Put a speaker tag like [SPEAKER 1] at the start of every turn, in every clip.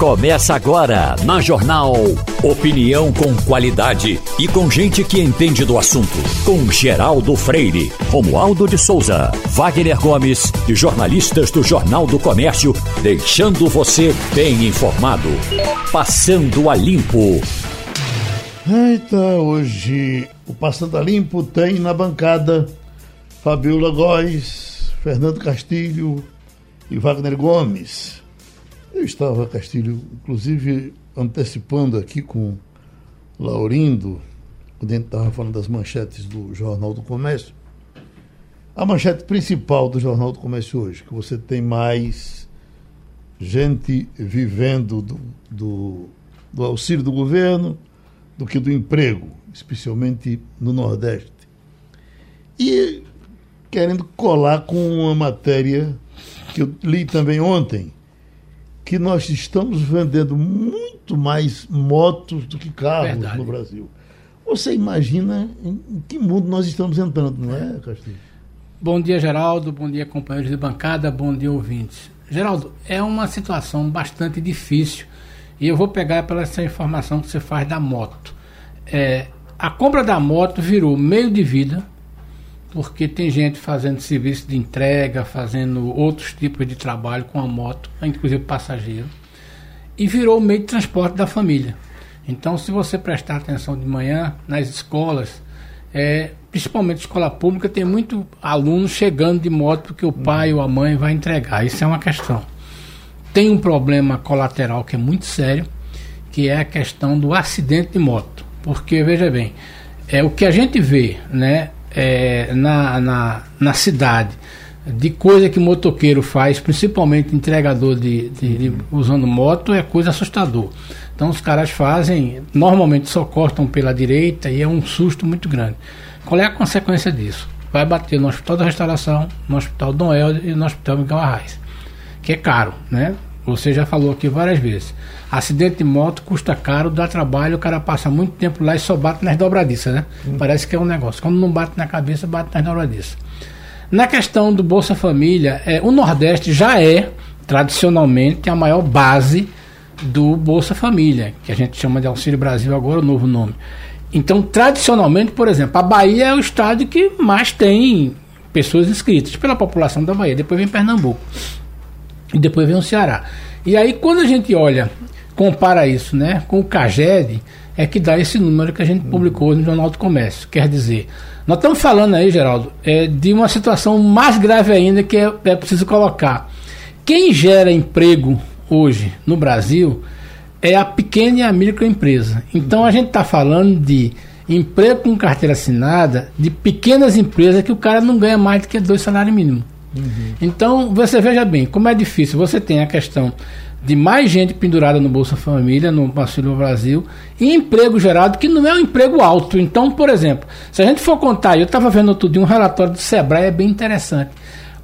[SPEAKER 1] Começa agora na Jornal. Opinião com qualidade e com gente que entende do assunto. Com Geraldo Freire, Romualdo de Souza, Wagner Gomes e jornalistas do Jornal do Comércio, deixando você bem informado. Passando a Limpo.
[SPEAKER 2] Eita, hoje o Passando a Limpo tem na bancada Fabiola Góes, Fernando Castilho e Wagner Gomes. Eu estava, Castilho, inclusive antecipando aqui com Laurindo, quando a gente estava falando das manchetes do Jornal do Comércio. A manchete principal do Jornal do Comércio hoje, que você tem mais gente vivendo do, do, do auxílio do governo do que do emprego, especialmente no Nordeste. E querendo colar com uma matéria que eu li também ontem, que nós estamos vendendo muito mais motos do que carros Verdade. no Brasil. Você imagina em que mundo nós estamos entrando, não é, Castilho?
[SPEAKER 3] Bom dia, Geraldo. Bom dia, companheiros de bancada. Bom dia, ouvintes. Geraldo, é uma situação bastante difícil e eu vou pegar pela essa informação que você faz da moto. É, a compra da moto virou meio de vida porque tem gente fazendo serviço de entrega, fazendo outros tipos de trabalho com a moto, inclusive passageiro, e virou o meio de transporte da família. Então, se você prestar atenção de manhã nas escolas, é, principalmente escola pública, tem muito aluno chegando de moto porque o pai ou a mãe vai entregar. Isso é uma questão. Tem um problema colateral que é muito sério, que é a questão do acidente de moto. Porque, veja bem, é o que a gente vê, né? É, na, na, na cidade de coisa que motoqueiro faz, principalmente entregador de, de, de, usando moto, é coisa assustador. Então os caras fazem, normalmente só cortam pela direita e é um susto muito grande. Qual é a consequência disso? Vai bater no Hospital da Restauração, no Hospital Dom Helder e no Hospital Miguel Arraes, que é caro, né? Você já falou aqui várias vezes. Acidente de moto custa caro, dá trabalho, o cara passa muito tempo lá e só bate nas dobradiças, né? Hum. Parece que é um negócio. Quando não bate na cabeça, bate nas dobradiças. Na questão do Bolsa Família, é, o Nordeste já é, tradicionalmente, a maior base do Bolsa Família, que a gente chama de Auxílio Brasil agora, o novo nome. Então, tradicionalmente, por exemplo, a Bahia é o estado que mais tem pessoas inscritas pela população da Bahia. Depois vem Pernambuco. E depois vem o Ceará. E aí, quando a gente olha, compara isso né, com o CAGED, é que dá esse número que a gente publicou no Jornal do Comércio. Quer dizer, nós estamos falando aí, Geraldo, é, de uma situação mais grave ainda que é, é preciso colocar. Quem gera emprego hoje no Brasil é a pequena e a microempresa. Então a gente está falando de emprego com carteira assinada de pequenas empresas que o cara não ganha mais do que dois salários mínimos. Uhum. Então, você veja bem, como é difícil. Você tem a questão de mais gente pendurada no Bolsa Família, no Auxílio Brasil, e emprego gerado que não é um emprego alto. Então, por exemplo, se a gente for contar, eu estava vendo outro dia um relatório do Sebrae, é bem interessante.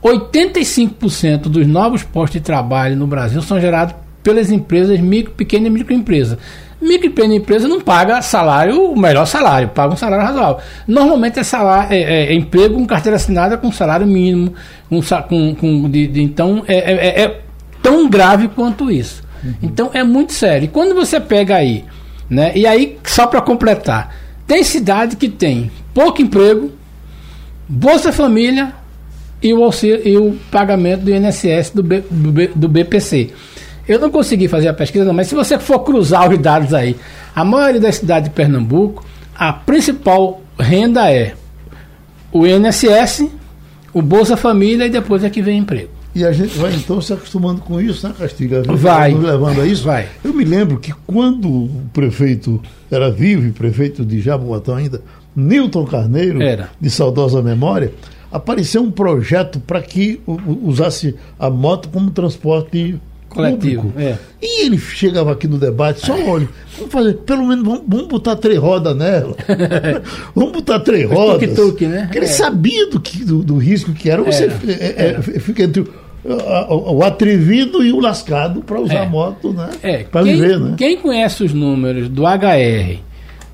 [SPEAKER 3] 85% dos novos postos de trabalho no Brasil são gerados pelas empresas micro, pequena e microempresa. Micro e pequena empresa não paga salário, o melhor salário, paga um salário razoável. Normalmente é, salário, é, é, é emprego com carteira assinada com salário mínimo, com, com, com de, de, então é, é, é, tão grave quanto isso. Uhum. Então é muito sério. E quando você pega aí, né? E aí, só para completar, tem cidade que tem pouco emprego, Bolsa Família e o, auxílio, e o pagamento do INSS do, B, do, B, do BPC. Eu não consegui fazer a pesquisa, não, mas se você for cruzar os dados aí, a maioria das cidades de Pernambuco, a principal renda é o INSS, o Bolsa Família e depois é que vem emprego.
[SPEAKER 2] E a gente vai então se acostumando com isso, né, Castilho?
[SPEAKER 3] Vai.
[SPEAKER 2] levando a isso.
[SPEAKER 3] Vai.
[SPEAKER 2] Eu me lembro que quando o prefeito era vivo, prefeito de Jaboatão ainda, Newton Carneiro,
[SPEAKER 3] era.
[SPEAKER 2] de saudosa memória, apareceu um projeto para que usasse a moto como transporte
[SPEAKER 3] coletivo.
[SPEAKER 2] É. E ele chegava aqui no debate, só olha, vamos fazer, pelo menos vamos, vamos botar três rodas nela. vamos botar três rodas.
[SPEAKER 3] Tuk -tuk, né?
[SPEAKER 2] Porque ele é. sabia do, que, do, do, risco que era. Você é, é, fica entre o, o, atrevido e o lascado para usar a moto, né?
[SPEAKER 3] É. Para viver, né? Quem conhece os números do HR,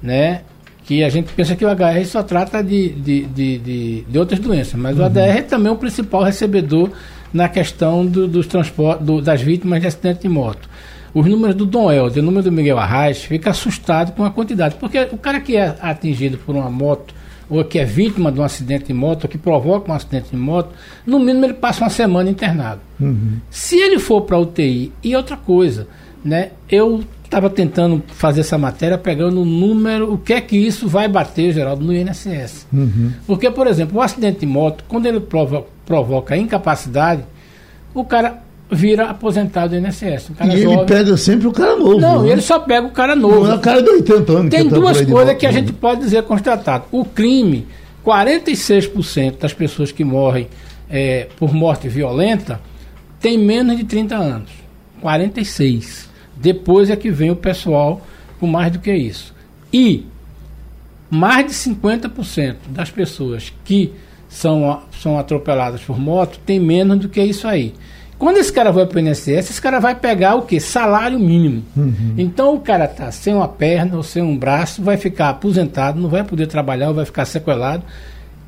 [SPEAKER 3] né? que a gente pensa que o HR só trata de, de, de, de, de outras doenças, mas uhum. o ADR é também o principal recebedor na questão do, dos transportes do, das vítimas de acidente de moto. os números do Dom Helder e o número do Miguel Arraes, fica assustado com a quantidade. Porque o cara que é atingido por uma moto, ou que é vítima de um acidente de moto, ou que provoca um acidente de moto, no mínimo ele passa uma semana internado. Uhum. Se ele for para UTI, e outra coisa, né? Eu estava tentando fazer essa matéria pegando o número, o que é que isso vai bater, Geraldo, no INSS. Uhum. Porque, por exemplo, o acidente de moto, quando ele provoca, provoca incapacidade, o cara vira aposentado do INSS. Um
[SPEAKER 2] e ele pega sempre o cara novo.
[SPEAKER 3] Não, né? ele só pega o cara novo. Não
[SPEAKER 2] é o cara de 80 anos.
[SPEAKER 3] Tem duas coisas que a gente pode dizer constatado. O crime, 46% das pessoas que morrem é, por morte violenta tem menos de 30 anos. 46. Depois é que vem o pessoal com mais do que isso. E mais de 50% das pessoas que são, são atropeladas por moto tem menos do que isso aí. Quando esse cara vai para o INSS, esse cara vai pegar o quê? Salário mínimo. Uhum. Então o cara tá sem uma perna ou sem um braço, vai ficar aposentado, não vai poder trabalhar, vai ficar sequelado.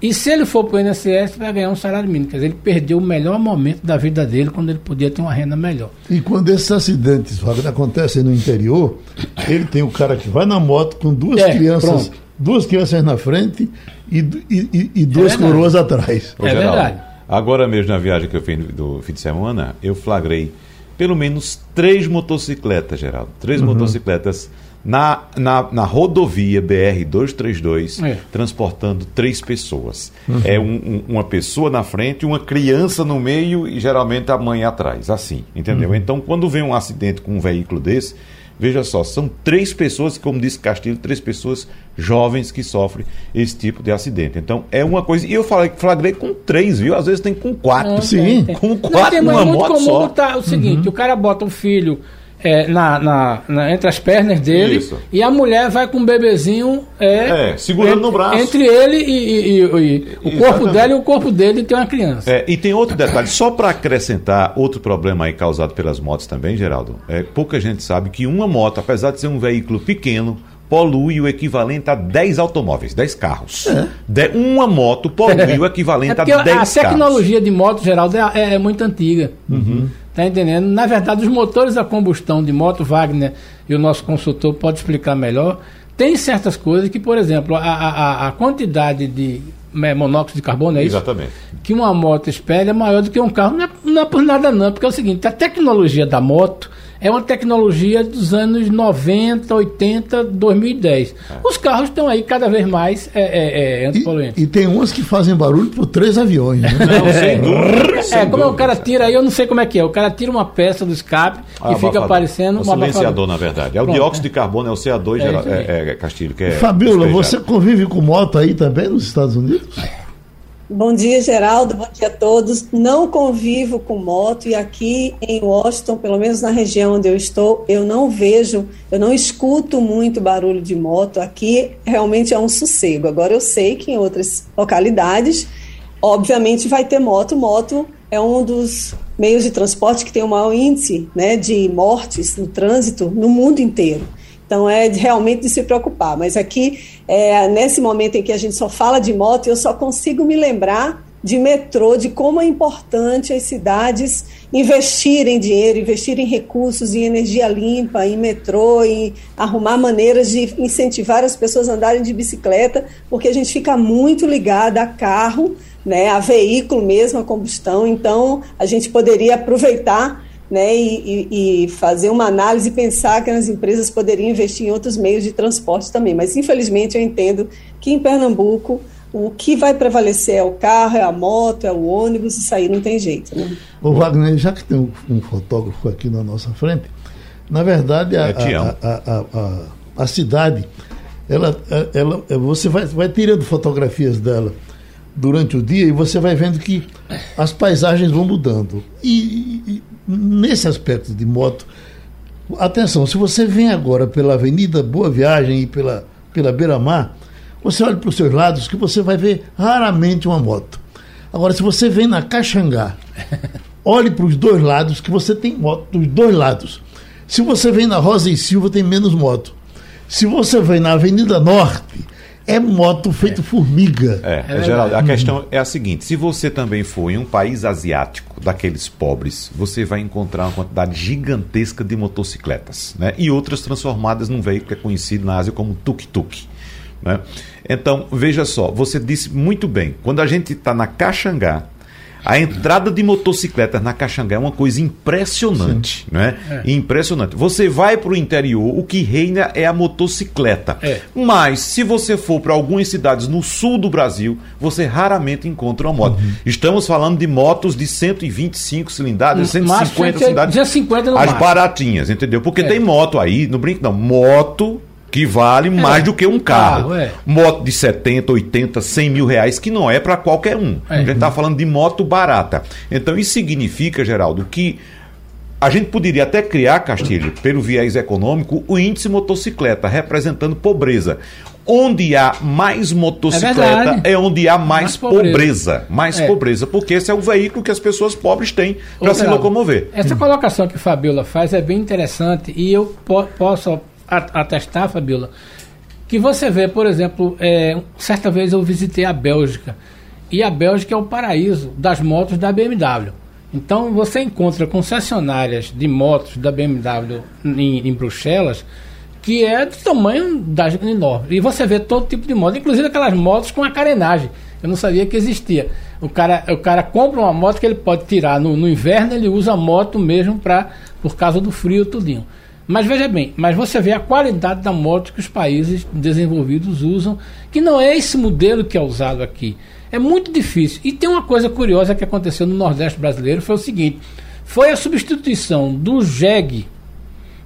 [SPEAKER 3] E se ele for para o INSS, vai ganhar um salário mínimo. Quer dizer, ele perdeu o melhor momento da vida dele quando ele podia ter uma renda melhor.
[SPEAKER 2] E quando esses acidentes Wagner, acontecem no interior, ele tem o cara que vai na moto com duas é, crianças, pronto. duas crianças na frente e, e, e duas é coroas atrás.
[SPEAKER 4] É verdade. Agora mesmo na viagem que eu fiz do fim de semana, eu flagrei pelo menos três motocicletas, Geraldo. Três uhum. motocicletas na, na, na, rodovia BR-232, é. transportando três pessoas. Uhum. É um, um, uma pessoa na frente, uma criança no meio e geralmente a mãe atrás. Assim, entendeu? Uhum. Então, quando vem um acidente com um veículo desse, Veja só, são três pessoas, como disse Castilho, três pessoas jovens que sofrem esse tipo de acidente. Então, é uma coisa. E eu falei, flagrei com três, viu? Às vezes tem com quatro.
[SPEAKER 3] Sim. Com quatro Não, tem, numa é muito comum só. Botar o seguinte: uhum. o cara bota um filho é, na, na, na, entre as pernas dele Isso. e a mulher vai com o bebezinho
[SPEAKER 4] é, é segurando
[SPEAKER 3] entre,
[SPEAKER 4] no braço.
[SPEAKER 3] Entre ele e, e, e, e o corpo dela e o corpo dele tem uma criança.
[SPEAKER 4] É, e tem outro detalhe, só para acrescentar outro problema aí causado pelas motos também, Geraldo. É, pouca gente sabe que uma moto, apesar de ser um veículo pequeno, polui o equivalente a 10 automóveis, 10 carros. É. De, uma moto polui o equivalente é a 10 carros.
[SPEAKER 3] A tecnologia de moto, Geraldo, é, é, é muito antiga. Uhum. Tá entendendo? Na verdade, os motores a combustão de moto, Wagner e o nosso consultor pode explicar melhor. Tem certas coisas que, por exemplo, a, a, a quantidade de monóxido de carbono, é
[SPEAKER 4] isso? Exatamente.
[SPEAKER 3] Que uma moto espelha é maior do que um carro. Não é, não é por nada, não, porque é o seguinte: a tecnologia da moto é uma tecnologia dos anos 90, 80, 2010. É. Os carros estão aí cada vez mais é, é, é
[SPEAKER 2] antipoluentes. E, e, tem umas que fazem barulho por três aviões. Né?
[SPEAKER 3] Não, sem dúvida. É, como o cara tira aí, eu não sei como é que é. O cara tira uma peça do escape ah, e fica aparecendo.
[SPEAKER 4] O silenciador, na verdade. É o Pronto, dióxido de carbono, é o CO2, é, é, Castilho. Que é
[SPEAKER 2] Fabiola, você convive com moto aí também nos Estados Unidos?
[SPEAKER 5] Bom dia, Geraldo. Bom dia a todos. Não convivo com moto e aqui em Washington, pelo menos na região onde eu estou, eu não vejo, eu não escuto muito barulho de moto. Aqui realmente é um sossego. Agora eu sei que em outras localidades, obviamente vai ter moto. Moto é um dos meios de transporte que tem o maior índice né, de mortes no trânsito no mundo inteiro. Então é realmente de se preocupar. Mas aqui, é, nesse momento em que a gente só fala de moto, eu só consigo me lembrar de metrô, de como é importante as cidades investirem dinheiro, investirem recursos em energia limpa, em metrô, em arrumar maneiras de incentivar as pessoas a andarem de bicicleta, porque a gente fica muito ligada a carro, né, a veículo mesmo, a combustão. Então, a gente poderia aproveitar né, e, e, fazer uma análise e pensar que as empresas poderiam investir em outros meios de transporte também. Mas, infelizmente, eu entendo que em Pernambuco o que vai prevalecer é o carro, é a moto, é o ônibus, isso aí não tem jeito. Né?
[SPEAKER 2] Ô Wagner, já que tem um, um fotógrafo aqui na nossa frente, na verdade, a, a, a, a, a, cidade, ela, ela, você vai, vai tirando fotografias dela durante o dia e você vai vendo que as paisagens vão mudando. E, e nesse aspecto de moto, atenção, se você vem agora pela Avenida Boa Viagem e pela, pela Beira-Mar, você olha para os seus lados que você vai ver raramente uma moto. Agora, se você vem na Caxangá, olhe para os dois lados que você tem moto dos dois lados. Se você vem na Rosa e Silva, tem menos moto. Se você vem na Avenida Norte, é moto feito formiga.
[SPEAKER 4] É, é Geraldo, a questão é a seguinte: se você também for em um país asiático, daqueles pobres, você vai encontrar uma quantidade gigantesca de motocicletas, né? E outras transformadas num veículo que é conhecido na Ásia como tuk-tuk. Né? Então, veja só, você disse muito bem, quando a gente está na Caxangá, a entrada de motocicletas na Caxangá é uma coisa impressionante, Sim. né? É. Impressionante. Você vai para o interior, o que reina é a motocicleta. É. Mas se você for para algumas cidades no sul do Brasil, você raramente encontra uma moto. Uhum. Estamos falando de motos de 125 cilindradas, 150 cilindradas.
[SPEAKER 3] 150 no
[SPEAKER 4] As baratinhas, entendeu? Porque é. tem moto aí, não brinco não, moto que vale é, mais do que um carro. carro é. Moto de 70, 80, 100 mil reais, que não é para qualquer um. É. A gente está falando de moto barata. Então isso significa, Geraldo, que a gente poderia até criar, Castilho, pelo viés econômico, o índice motocicleta, representando pobreza. Onde há mais motocicleta é, é onde há mais, mais pobreza. pobreza. Mais é. pobreza, porque esse é o veículo que as pessoas pobres têm para se locomover.
[SPEAKER 3] Essa colocação que Fabiola faz é bem interessante e eu po posso atestar, Fabiola, que você vê, por exemplo, é, certa vez eu visitei a Bélgica, e a Bélgica é o paraíso das motos da BMW. Então você encontra concessionárias de motos da BMW em, em Bruxelas que é do tamanho da enorme. E você vê todo tipo de moto, inclusive aquelas motos com a carenagem. Eu não sabia que existia. O cara, o cara compra uma moto que ele pode tirar no, no inverno, ele usa a moto mesmo pra, por causa do frio tudinho. Mas veja bem, mas você vê a qualidade da moto que os países desenvolvidos usam, que não é esse modelo que é usado aqui. É muito difícil. E tem uma coisa curiosa que aconteceu no Nordeste brasileiro, foi o seguinte: foi a substituição do jegue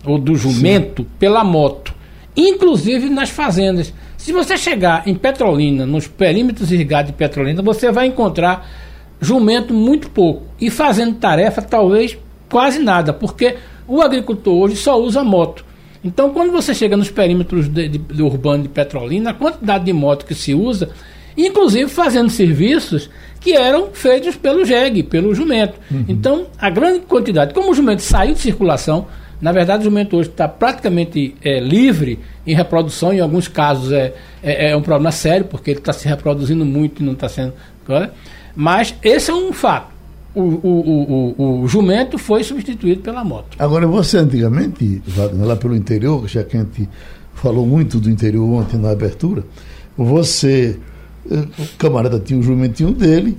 [SPEAKER 3] ou do jumento Sim. pela moto, inclusive nas fazendas. Se você chegar em Petrolina, nos perímetros irrigados de Petrolina, você vai encontrar jumento muito pouco e fazendo tarefa talvez quase nada, porque o agricultor hoje só usa moto. Então, quando você chega nos perímetros de, de, de urbano de Petrolina, a quantidade de moto que se usa, inclusive fazendo serviços que eram feitos pelo jegue, pelo jumento. Uhum. Então, a grande quantidade, como o jumento saiu de circulação, na verdade, o jumento hoje está praticamente é, livre em reprodução, em alguns casos é, é, é um problema sério, porque ele está se reproduzindo muito e não está sendo. Mas esse é um fato o, o, o, o, jumento foi substituído pela moto.
[SPEAKER 2] Agora, você antigamente, lá pelo interior, já que a gente falou muito do interior ontem na abertura, você, eh, o camarada tinha um jumentinho dele,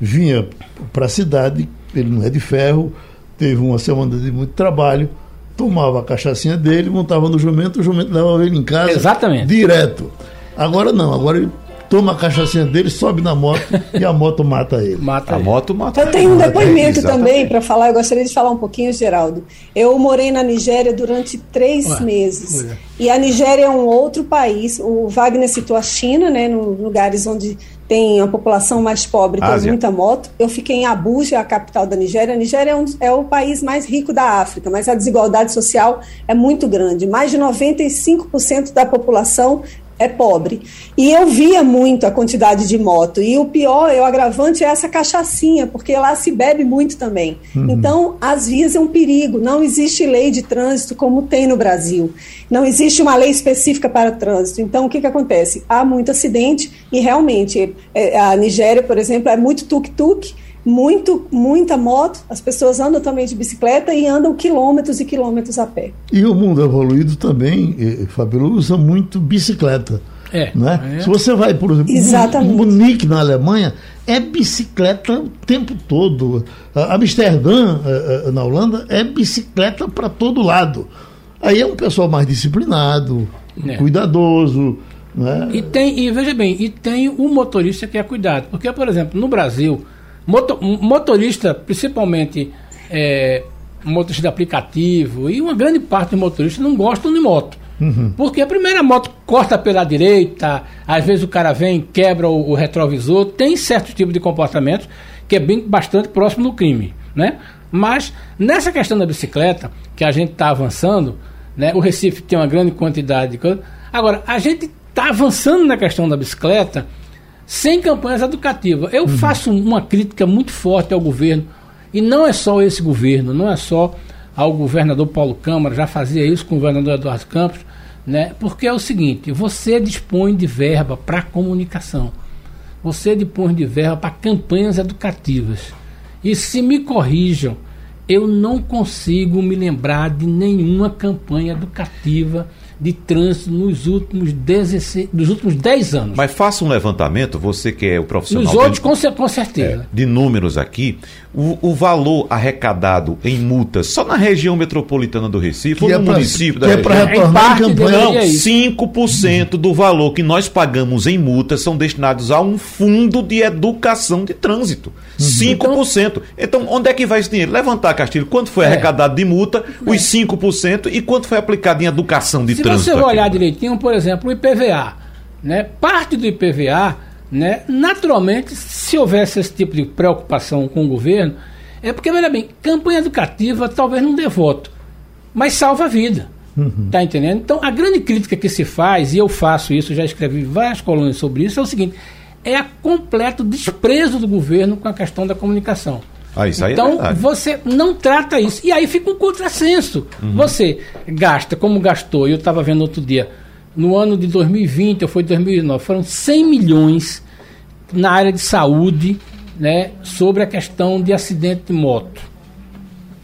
[SPEAKER 2] vinha para a cidade, ele não é de ferro, teve uma semana de muito trabalho, tomava a cachaçinha dele, montava no jumento, o jumento levava ele em casa
[SPEAKER 3] Exatamente.
[SPEAKER 2] direto. Agora não, agora ele toma a cachaçinha dele, sobe na moto e a moto mata ele.
[SPEAKER 4] Mata a ele. moto mata
[SPEAKER 5] Eu tenho um depoimento é, também para falar, eu gostaria de falar um pouquinho, Geraldo. Eu morei na Nigéria durante três Ué, meses. Ué. E a Nigéria é um outro país. O Wagner citou a China, né, nos lugares onde tem a população mais pobre, tem muita moto. Eu fiquei em Abuja, a capital da Nigéria. A Nigéria é, um, é, o país mais rico da África, mas a desigualdade social é muito grande. Mais de 95% da população é pobre. E eu via muito a quantidade de moto. E o pior, o agravante é essa cachaçinha, porque lá se bebe muito também. Uhum. Então, as vias é um perigo. Não existe lei de trânsito como tem no Brasil. Não existe uma lei específica para trânsito. Então, o que, que acontece? Há muito acidente e realmente é, a Nigéria, por exemplo, é muito tuk-tuk muito, muita moto, as pessoas andam também de bicicleta e andam quilômetros e quilômetros a pé.
[SPEAKER 2] E o mundo evoluído também, eh, Fabio, usa muito bicicleta. É. Né? É. Se você vai, por exemplo, Exatamente. Munique, na Alemanha, é bicicleta o tempo todo. Amsterdã, eh, eh, na Holanda, é bicicleta para todo lado. Aí é um pessoal mais disciplinado, é. cuidadoso. Né?
[SPEAKER 3] E tem, e veja bem, e tem o motorista que é cuidado. Porque, por exemplo, no Brasil, Motor, motorista, principalmente é, motorista de aplicativo, e uma grande parte dos motoristas não gostam de moto. Uhum. Porque a primeira moto corta pela direita, às vezes o cara vem, quebra o, o retrovisor, tem certo tipo de comportamento que é bem bastante próximo do crime, né? Mas nessa questão da bicicleta, que a gente está avançando, né? O Recife tem uma grande quantidade de coisas. Agora, a gente está avançando na questão da bicicleta sem campanhas educativas. Eu uhum. faço uma crítica muito forte ao governo, e não é só esse governo, não é só ao governador Paulo Câmara, já fazia isso com o governador Eduardo Campos, Né? Porque é o seguinte, você dispõe de verba para comunicação. Você dispõe de verba para campanhas educativas. E se me corrijam, eu não consigo me lembrar de nenhuma campanha educativa de trânsito nos últimos 16, nos últimos 10 anos.
[SPEAKER 4] Mas faça um levantamento, você que é o profissional.
[SPEAKER 3] Nos outros, com, com certeza.
[SPEAKER 4] É, de números aqui, o, o, valor arrecadado em multas só na região metropolitana do Recife,
[SPEAKER 2] que
[SPEAKER 4] ou
[SPEAKER 2] é
[SPEAKER 4] no
[SPEAKER 2] pra,
[SPEAKER 4] município
[SPEAKER 2] que
[SPEAKER 4] da
[SPEAKER 2] é
[SPEAKER 4] região.
[SPEAKER 2] para retornar em campanha.
[SPEAKER 4] Não, 5% do valor que nós pagamos em multas são destinados a um fundo de educação de trânsito. Uhum. 5%. Então, onde é que vai esse dinheiro? Levantar, Castilho, quanto foi é. arrecadado de multa, os 5%, e quanto foi aplicado em educação de
[SPEAKER 3] Se
[SPEAKER 4] trânsito?
[SPEAKER 3] Se você olhar direitinho, por exemplo, o IPVA, né? parte do IPVA, né? naturalmente, se houvesse esse tipo de preocupação com o governo, é porque, veja bem, campanha educativa talvez não dê voto, mas salva a vida. Uhum. Tá entendendo? Então, a grande crítica que se faz, e eu faço isso, já escrevi várias colunas sobre isso, é o seguinte: é a completo desprezo do governo com a questão da comunicação.
[SPEAKER 4] Ah, é
[SPEAKER 3] então,
[SPEAKER 4] é
[SPEAKER 3] você não trata isso. E aí fica um contrassenso. Uhum. Você gasta, como gastou, eu estava vendo outro dia, no ano de 2020, ou foi 2019, foram 100 milhões na área de saúde né, sobre a questão de acidente de moto.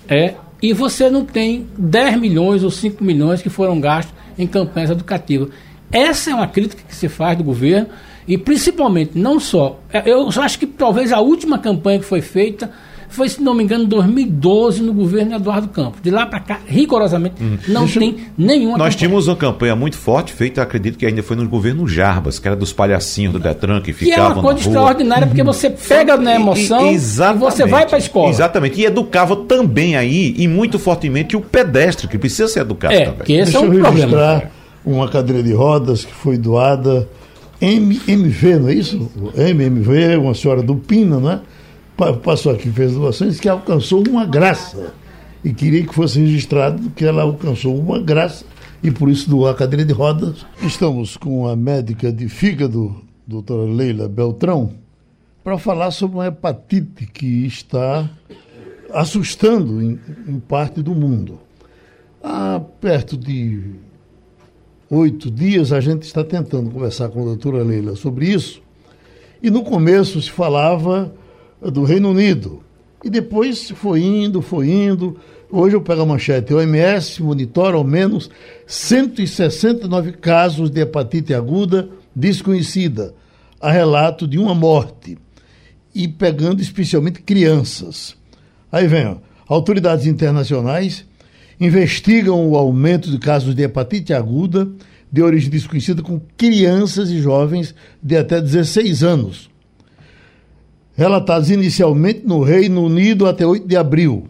[SPEAKER 3] É, e você não tem 10 milhões ou 5 milhões que foram gastos em campanhas educativas. Essa é uma crítica que se faz do governo e principalmente, não só, eu acho que talvez a última campanha que foi feita foi, se não me engano, em 2012 no governo Eduardo Campos. De lá para cá, rigorosamente, uhum. não Deixa tem nenhuma
[SPEAKER 4] Nós campanha. tínhamos uma campanha muito forte, feita, acredito que ainda foi no governo Jarbas, que era dos palhacinhos do Detran que ficavam.
[SPEAKER 3] Que é uma coisa extraordinária, porque você pega na emoção e, e, e você vai para a escola.
[SPEAKER 4] Exatamente. E educava também aí, e muito fortemente, o pedestre, que precisa ser educado
[SPEAKER 3] é,
[SPEAKER 4] também.
[SPEAKER 3] Que esse
[SPEAKER 2] Deixa
[SPEAKER 3] é um
[SPEAKER 2] eu
[SPEAKER 3] problema.
[SPEAKER 2] registrar uma cadeira de rodas que foi doada. MMV, não é isso? MMV, uma senhora do Pina, não é? Passou aqui, fez doações, que alcançou uma graça. E queria que fosse registrado que ela alcançou uma graça e por isso doou a cadeira de rodas. Estamos com a médica de fígado, doutora Leila Beltrão, para falar sobre uma hepatite que está assustando em, em parte do mundo. Há perto de oito dias a gente está tentando conversar com a doutora Leila sobre isso. E no começo se falava do Reino Unido. E depois foi indo, foi indo. Hoje eu pego a manchete. O OMS monitora ao menos 169 casos de hepatite aguda desconhecida. A relato de uma morte. E pegando especialmente crianças. Aí vem, ó, autoridades internacionais investigam o aumento de casos de hepatite aguda de origem desconhecida com crianças e jovens de até 16 anos relatados inicialmente no Reino Unido até 8 de abril,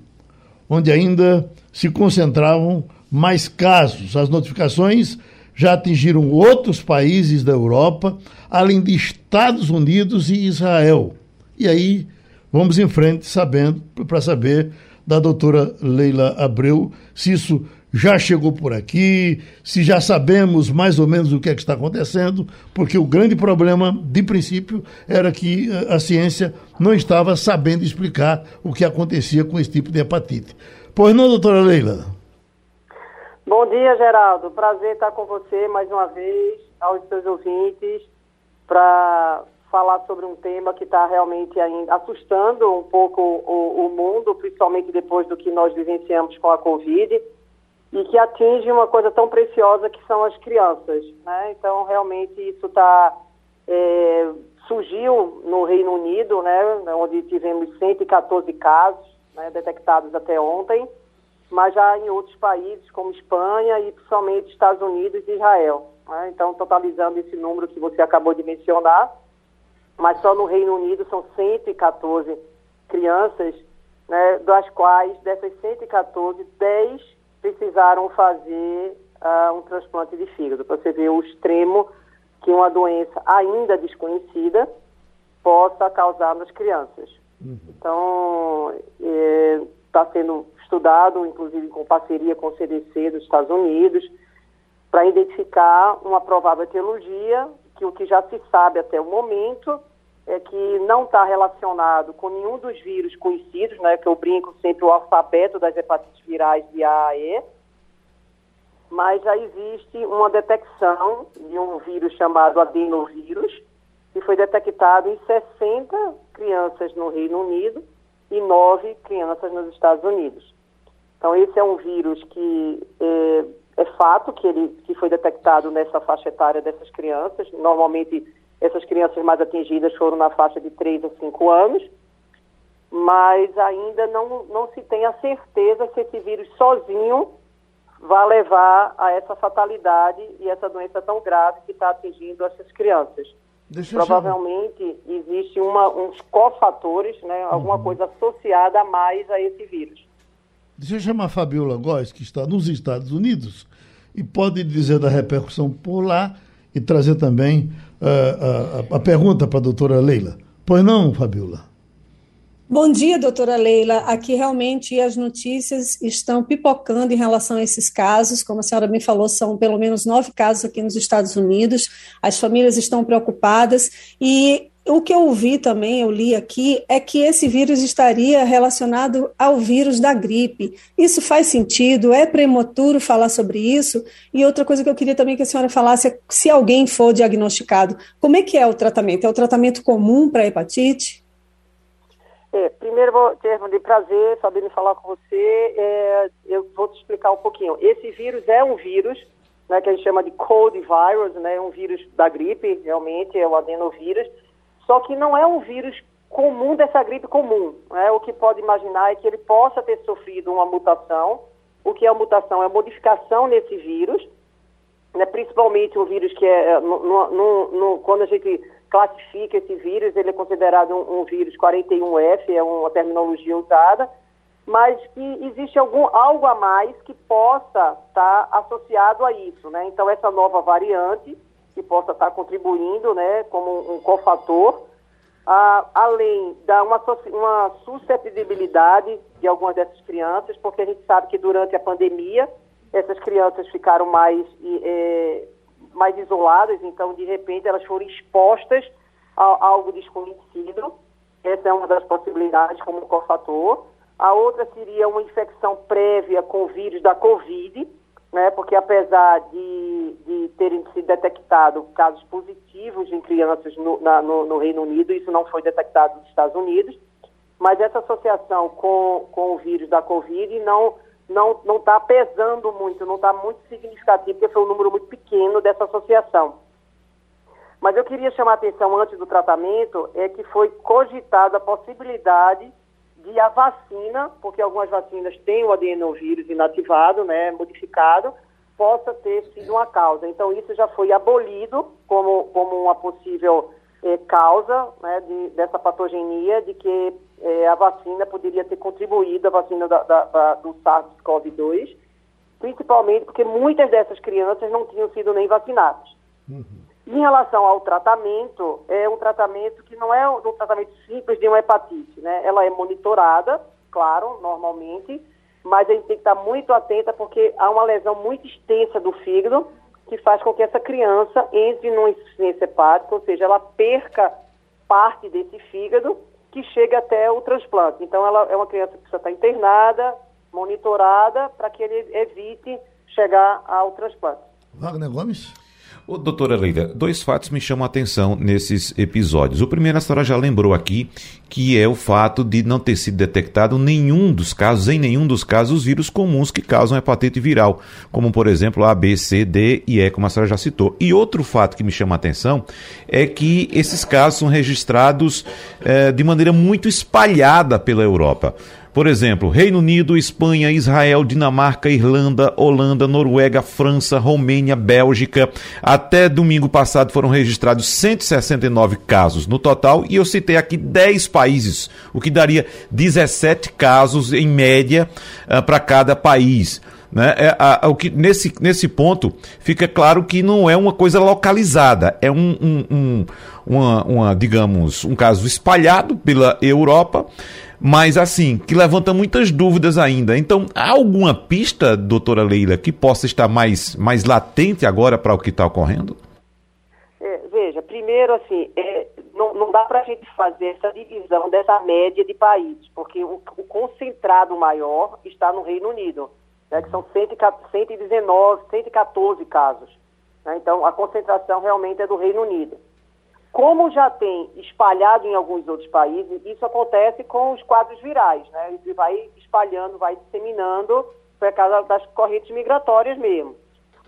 [SPEAKER 2] onde ainda se concentravam mais casos. As notificações já atingiram outros países da Europa, além de Estados Unidos e Israel. E aí vamos em frente sabendo para saber da doutora Leila Abreu se isso já chegou por aqui, se já sabemos mais ou menos o que é que está acontecendo, porque o grande problema, de princípio, era que eh, a ciência não estava sabendo explicar o que acontecia com esse tipo de hepatite. Pois não, doutora Leila?
[SPEAKER 6] Bom dia, Geraldo. Prazer estar com você mais uma vez, aos seus ouvintes, para falar sobre um tema que está realmente ainda assustando um pouco o, o mundo, principalmente depois do que nós vivenciamos com a Covid e que atinge uma coisa tão preciosa que são as crianças. Né? Então, realmente, isso está. É, surgiu no Reino Unido, né, onde tivemos 114 casos né, detectados até ontem, mas já em outros países, como Espanha e principalmente Estados Unidos e Israel. Né? Então, totalizando esse número que você acabou de mencionar, mas só no Reino Unido são 114 crianças, né, das quais, dessas 114, 10 precisaram fazer uh, um transplante de fígado, para você ver o extremo que uma doença ainda desconhecida possa causar nas crianças. Uhum. Então, está é, sendo estudado, inclusive com parceria com o CDC dos Estados Unidos, para identificar uma provável etiologia, que o que já se sabe até o momento é que não está relacionado com nenhum dos vírus conhecidos, né, que eu brinco sempre o alfabeto das hepatites virais de A a E, mas já existe uma detecção de um vírus chamado adenovírus, que foi detectado em 60 crianças no Reino Unido e 9 crianças nos Estados Unidos. Então, esse é um vírus que é, é fato que ele que foi detectado nessa faixa etária dessas crianças. Normalmente, essas crianças mais atingidas foram na faixa de 3 a 5 anos, mas ainda não, não se tem a certeza se esse vírus sozinho vai levar a essa fatalidade e essa doença tão grave que está atingindo essas crianças. Deixa Provavelmente existe uma, uns cofatores, né, alguma uhum. coisa associada a mais a esse vírus.
[SPEAKER 2] Deixa eu chamar a Fabiola Góes, que está nos Estados Unidos, e pode dizer da repercussão por lá e trazer também uh, a, a pergunta para a doutora Leila. Pois não, Fabiola?
[SPEAKER 5] Bom dia, doutora Leila. Aqui realmente as notícias estão pipocando em relação a esses casos. Como a senhora me falou, são pelo menos nove casos aqui nos Estados Unidos. As famílias estão preocupadas e o que eu ouvi também, eu li aqui, é que esse vírus estaria relacionado ao vírus da gripe. Isso faz sentido? É prematuro falar sobre isso? E outra coisa que eu queria também que a senhora falasse é se alguém for diagnosticado, como é que é o tratamento? É o tratamento comum para hepatite?
[SPEAKER 6] É, primeiro, vou ter de prazer, sabendo falar com você. É, eu vou te explicar um pouquinho. Esse vírus é um vírus né, que a gente chama de cold virus, né, um vírus da gripe, realmente, é o adenovírus, só que não é um vírus comum dessa gripe comum. Né? O que pode imaginar é que ele possa ter sofrido uma mutação. O que é a mutação? É a modificação nesse vírus, né, principalmente o vírus que é, no, no, no, quando a gente classifica esse vírus, ele é considerado um, um vírus 41F, é uma terminologia usada, mas que existe algum, algo a mais que possa estar tá associado a isso, né? Então, essa nova variante que possa estar contribuindo, né, como um cofator, além da uma, uma suscetibilidade de algumas dessas crianças, porque a gente sabe que durante a pandemia essas crianças ficaram mais é, mais isoladas, então de repente elas foram expostas a, a algo desconhecido. Essa é uma das possibilidades como cofator. A outra seria uma infecção prévia com o vírus da Covid, né, porque apesar de, de terem sido detectados casos positivos em crianças no, na, no, no, Reino Unido, isso não foi detectado nos Estados Unidos, mas essa associação com, com o vírus da Covid não não não está pesando muito, não está muito significativo, porque foi um número muito pequeno dessa associação. Mas eu queria chamar a atenção antes do tratamento, é que foi cogitada a possibilidade de a vacina, porque algumas vacinas têm o adenovírus inativado, né, modificado, possa ter sido uma causa. Então, isso já foi abolido como, como uma possível eh, causa né, de, dessa patogenia, de que é, a vacina poderia ter contribuído, a vacina da, da, da, do SARS-CoV-2, principalmente porque muitas dessas crianças não tinham sido nem vacinadas. Uhum. Em relação ao tratamento, é um tratamento que não é um tratamento simples de uma hepatite, né? Ela é monitorada, claro, normalmente, mas a gente tem que estar muito atenta porque há uma lesão muito extensa do fígado que faz com que essa criança entre numa insuficiência hepática, ou seja, ela perca parte desse fígado que chega até o transplante. Então, ela é uma criança que precisa estar internada, monitorada, para que ele evite chegar ao transplante.
[SPEAKER 2] Wagner Gomes?
[SPEAKER 4] Ô, doutora Leila, dois fatos me chamam a atenção nesses episódios. O primeiro, a senhora já lembrou aqui, que é o fato de não ter sido detectado nenhum dos casos, em nenhum dos casos, os vírus comuns que causam hepatite viral, como por exemplo A, B, C, D e E, como a senhora já citou. E outro fato que me chama a atenção é que esses casos são registrados eh, de maneira muito espalhada pela Europa. Por exemplo, Reino Unido, Espanha, Israel, Dinamarca, Irlanda, Holanda, Noruega, França, Romênia, Bélgica. Até domingo passado foram registrados 169 casos no total e eu citei aqui 10 países, o que daria 17 casos em média uh, para cada país. Né? É, a, a, o que, nesse, nesse ponto, fica claro que não é uma coisa localizada, é um, um, um uma, uma, digamos, um caso espalhado pela Europa mas assim, que levanta muitas dúvidas ainda. Então, há alguma pista, doutora Leila, que possa estar mais, mais latente agora para o que está ocorrendo?
[SPEAKER 6] É, veja, primeiro, assim, é, não, não dá para a gente fazer essa divisão dessa média de países, porque o, o concentrado maior está no Reino Unido. né, que são 119, 114 casos. Né? Então, a concentração realmente é do Reino Unido. Como já tem espalhado em alguns outros países, isso acontece com os quadros virais, né? Ele vai espalhando, vai disseminando por causa das correntes migratórias mesmo.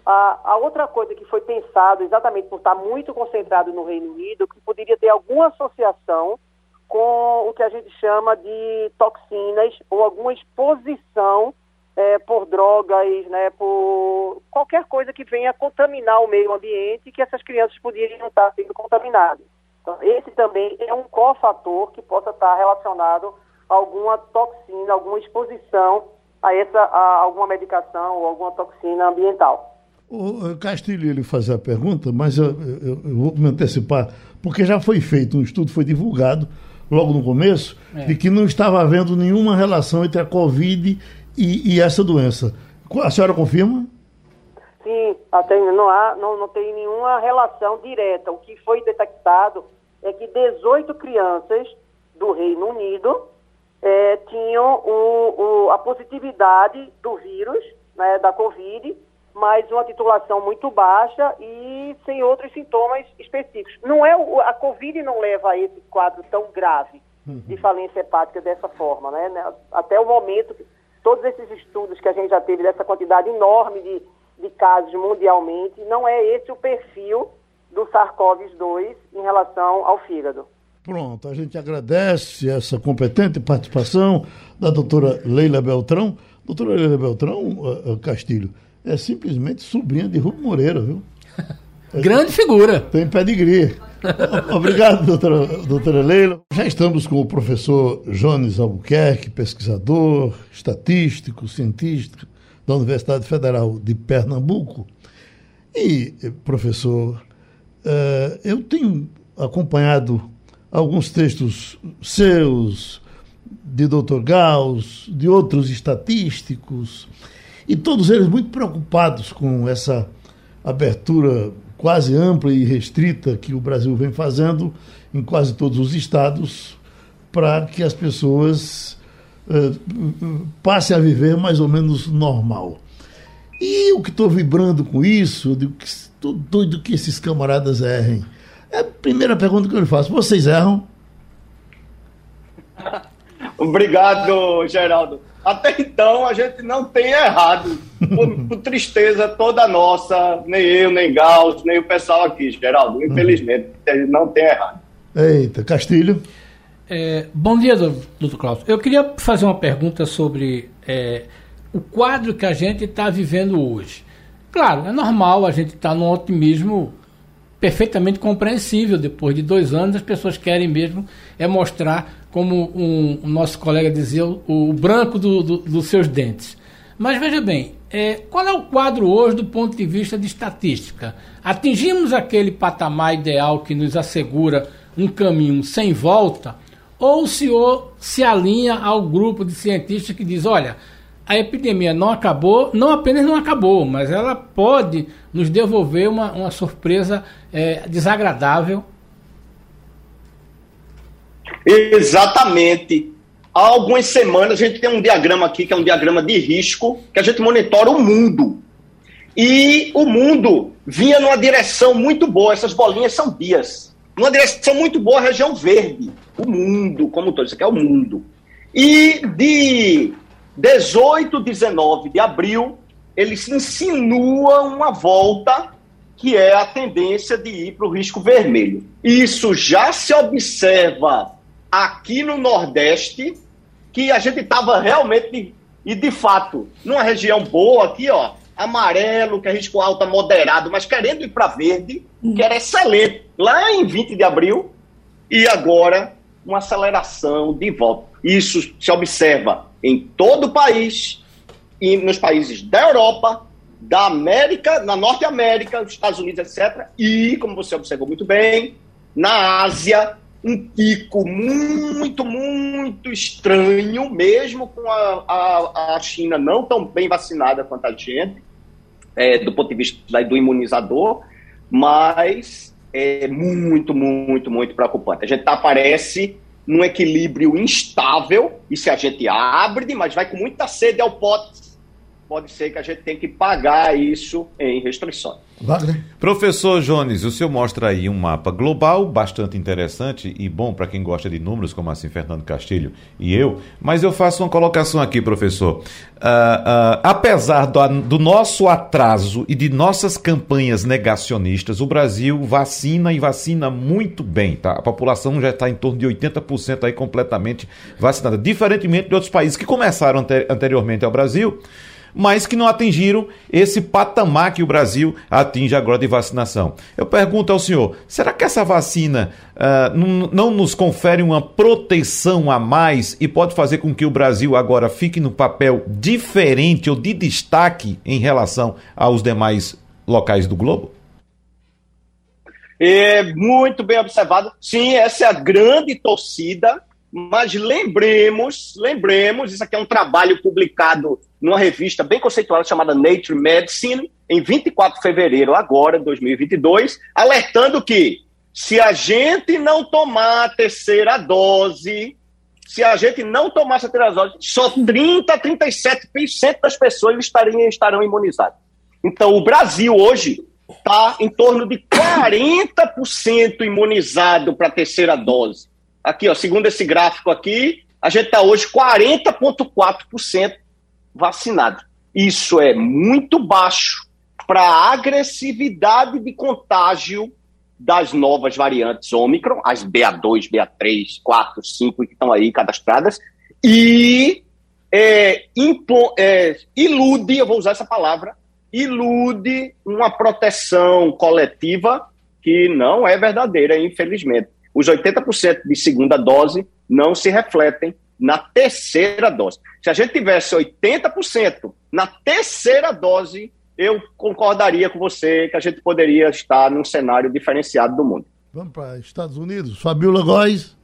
[SPEAKER 6] A, a, outra coisa que foi pensado, exatamente por estar muito concentrado no Reino Unido, que poderia ter alguma associação com o que a gente chama de toxinas ou alguma exposição é, por drogas, né, por qualquer coisa que venha contaminar o meio ambiente que essas crianças poderiam estar sendo contaminadas. Então, esse também é um cofator que possa estar relacionado a alguma toxina, alguma exposição a essa a alguma medicação ou alguma toxina ambiental.
[SPEAKER 2] O Castilho ele fazer a pergunta, mas eu, eu, eu, vou me antecipar, porque já foi feito um estudo, foi divulgado logo no começo, é. de que não estava havendo nenhuma relação entre a Covid e, e essa doença. A senhora confirma?
[SPEAKER 6] Sim, até não, há, não, não tem nenhuma relação direta. O que foi detectado é que 18 crianças do Reino Unido é, tinham o, o, a positividade do vírus, né, da Covid, mas uma titulação muito baixa e sem outros sintomas específicos. Não é a Covid não leva a esse quadro tão grave uhum. de falência hepática dessa forma, né? Até o momento todos esses estudos que a gente já teve dessa quantidade enorme de, de casos mundialmente, não é esse o perfil do SARS-CoV-2 em relação ao fígado.
[SPEAKER 2] Pronto, a gente agradece essa competente participação da doutora Leila Beltrão. Doutora Leila Beltrão, uh, uh, Castilho, é simplesmente sobrinha de Rubem Moreira, viu?
[SPEAKER 3] Grande figura.
[SPEAKER 2] Tem pedigree. Obrigado, doutora, doutora Leila. Já estamos com o professor Jones Albuquerque, pesquisador, estatístico, cientista da Universidade Federal de Pernambuco. E, professor, uh, eu tenho acompanhado alguns textos seus, de Dr. Gauss, de outros estatísticos, e todos eles muito preocupados com essa abertura quase ampla e restrita que o Brasil vem fazendo em quase todos os estados para que as pessoas uh, passem a viver mais ou menos normal. E o que estou vibrando com isso, que estou doido que esses camaradas errem. É a primeira pergunta que eu lhe faço. Vocês erram?
[SPEAKER 7] Obrigado, Geraldo. Até então a gente não tem errado. Por, por, tristeza toda nossa, nem eu, nem Gauss, nem o pessoal aqui, Geraldo. Infelizmente, a gente não tem errado.
[SPEAKER 2] Eita, Castilho.
[SPEAKER 3] É, bom dia, doutor Cláudio. Eu queria fazer uma pergunta sobre é, o quadro que a gente está vivendo hoje. Claro, é normal a gente estar tá num otimismo perfeitamente compreensível. Depois de dois anos, as pessoas querem mesmo é mostrar como um, o nosso colega dizia, o, o branco do, do, dos seus dentes. Mas veja bem, é, qual é o quadro hoje do ponto de vista de estatística? Atingimos aquele patamar ideal que nos assegura um caminho sem volta? Ou o senhor se alinha ao grupo de cientistas que diz: olha, a epidemia não acabou, não apenas não acabou, mas ela pode nos devolver uma, uma surpresa é, desagradável
[SPEAKER 7] Exatamente. Há algumas semanas a gente tem um diagrama aqui, que é um diagrama de risco, que a gente monitora o mundo. E o mundo vinha numa direção muito boa, essas bolinhas são dias. Numa direção muito boa, a região verde. O mundo, como todo, isso aqui é o mundo. E de 18, 19 de abril, ele se insinua uma volta que é a tendência de ir para o risco vermelho. Isso já se observa aqui no Nordeste, que a gente estava realmente, e de fato, numa região boa aqui, ó, amarelo, que é risco alta moderado, mas querendo ir para verde, que era excelente, lá em 20 de abril, e agora uma aceleração de volta. Isso se observa em todo o país, e nos países da Europa, da América, na Norte América, nos Estados Unidos, etc. E, como você observou muito bem, na Ásia, um pico muito, muito estranho, mesmo com a, a, a China não tão bem vacinada quanto a gente, é, do ponto de vista do imunizador, mas é muito, muito, muito preocupante. A gente tá, aparece num equilíbrio instável, e se a gente abre, mas vai com muita sede ao pote, pode ser que a gente tenha que pagar isso em restrições.
[SPEAKER 4] Wagner. Professor Jones, o senhor mostra aí um mapa global bastante interessante e bom para quem gosta de números, como assim Fernando Castilho e eu, mas eu faço uma colocação aqui, professor. Uh, uh, apesar do, do nosso atraso e de nossas campanhas negacionistas, o Brasil vacina e vacina muito bem, tá? A população já está em torno de 80% aí completamente vacinada, diferentemente de outros países que começaram anteriormente ao Brasil mas que não atingiram esse patamar que o Brasil atinge agora de vacinação. Eu pergunto ao senhor: será que essa vacina uh, não, não nos confere uma proteção a mais e pode fazer com que o Brasil agora fique no papel diferente ou de destaque em relação aos demais locais do globo?
[SPEAKER 7] É, muito bem observado. Sim, essa é a grande torcida mas lembremos, lembremos, isso aqui é um trabalho publicado numa revista bem conceituada chamada Nature Medicine, em 24 de fevereiro agora, 2022, alertando que se a gente não tomar a terceira dose, se a gente não tomar essa terceira dose, só 30 a 37% das pessoas estariam, estarão imunizadas. Então, o Brasil hoje está em torno de 40% imunizado para a terceira dose. Aqui, ó, segundo esse gráfico aqui, a gente está hoje 40,4% vacinado. Isso é muito baixo para a agressividade de contágio das novas variantes Ômicron, as BA2, BA3, 4, 5 que estão aí cadastradas, e é, é, ilude, eu vou usar essa palavra, ilude uma proteção coletiva que não é verdadeira, infelizmente os 80% de segunda dose não se refletem na terceira dose. Se a gente tivesse 80% na terceira dose, eu concordaria com você que a gente poderia estar num cenário diferenciado do mundo.
[SPEAKER 2] Vamos para Estados Unidos. Fabiola Góes.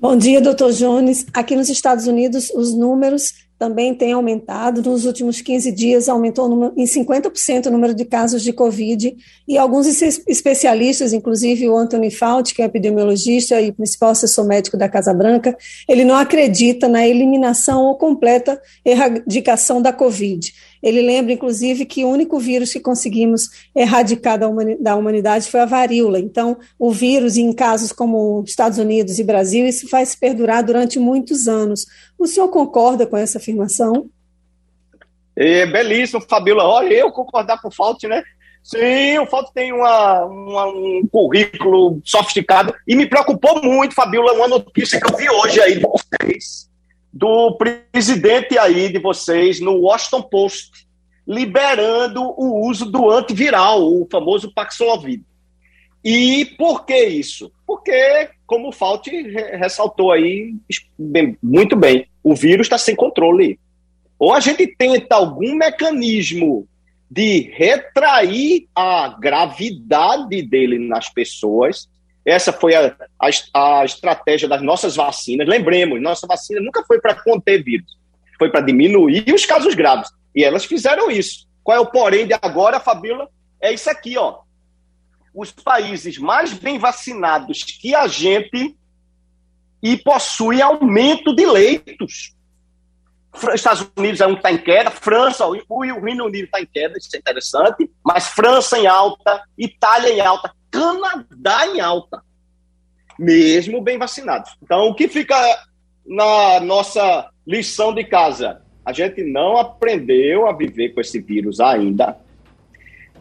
[SPEAKER 5] Bom dia, doutor Jones. Aqui nos Estados Unidos, os números também têm aumentado. Nos últimos 15 dias, aumentou em 50% o número de casos de Covid. E alguns especialistas, inclusive o Anthony Fauci, que é epidemiologista e principal assessor médico da Casa Branca, ele não acredita na eliminação ou completa erradicação da Covid. Ele lembra, inclusive, que o único vírus que conseguimos erradicar da, da humanidade foi a varíola. Então, o vírus, em casos como Estados Unidos e Brasil, isso vai se perdurar durante muitos anos. O senhor concorda com essa afirmação?
[SPEAKER 7] É, belíssimo, Fabíola. Olha, eu concordar com o Fauci, né? Sim, o Fauci tem uma, uma, um currículo sofisticado e me preocupou muito, Fabíola, uma notícia que eu vi hoje aí de vocês do presidente aí de vocês no Washington Post, liberando o uso do antiviral, o famoso Paxlovid. E por que isso? Porque, como o Fauci ressaltou aí muito bem, o vírus está sem controle. Ou a gente tenta algum mecanismo de retrair a gravidade dele nas pessoas, essa foi a, a, a estratégia das nossas vacinas. Lembremos, nossa vacina nunca foi para conter vírus, foi para diminuir os casos graves. E elas fizeram isso. Qual é o porém de agora, Fabíola? É isso aqui, ó. Os países mais bem vacinados que a gente e possuem aumento de leitos. Estados Unidos é um que está em queda, França, o Reino Unido está em queda, isso é interessante, mas França em alta, Itália em alta. Canadá em alta, mesmo bem vacinados. Então, o que fica na nossa lição de casa? A gente não aprendeu a viver com esse vírus ainda.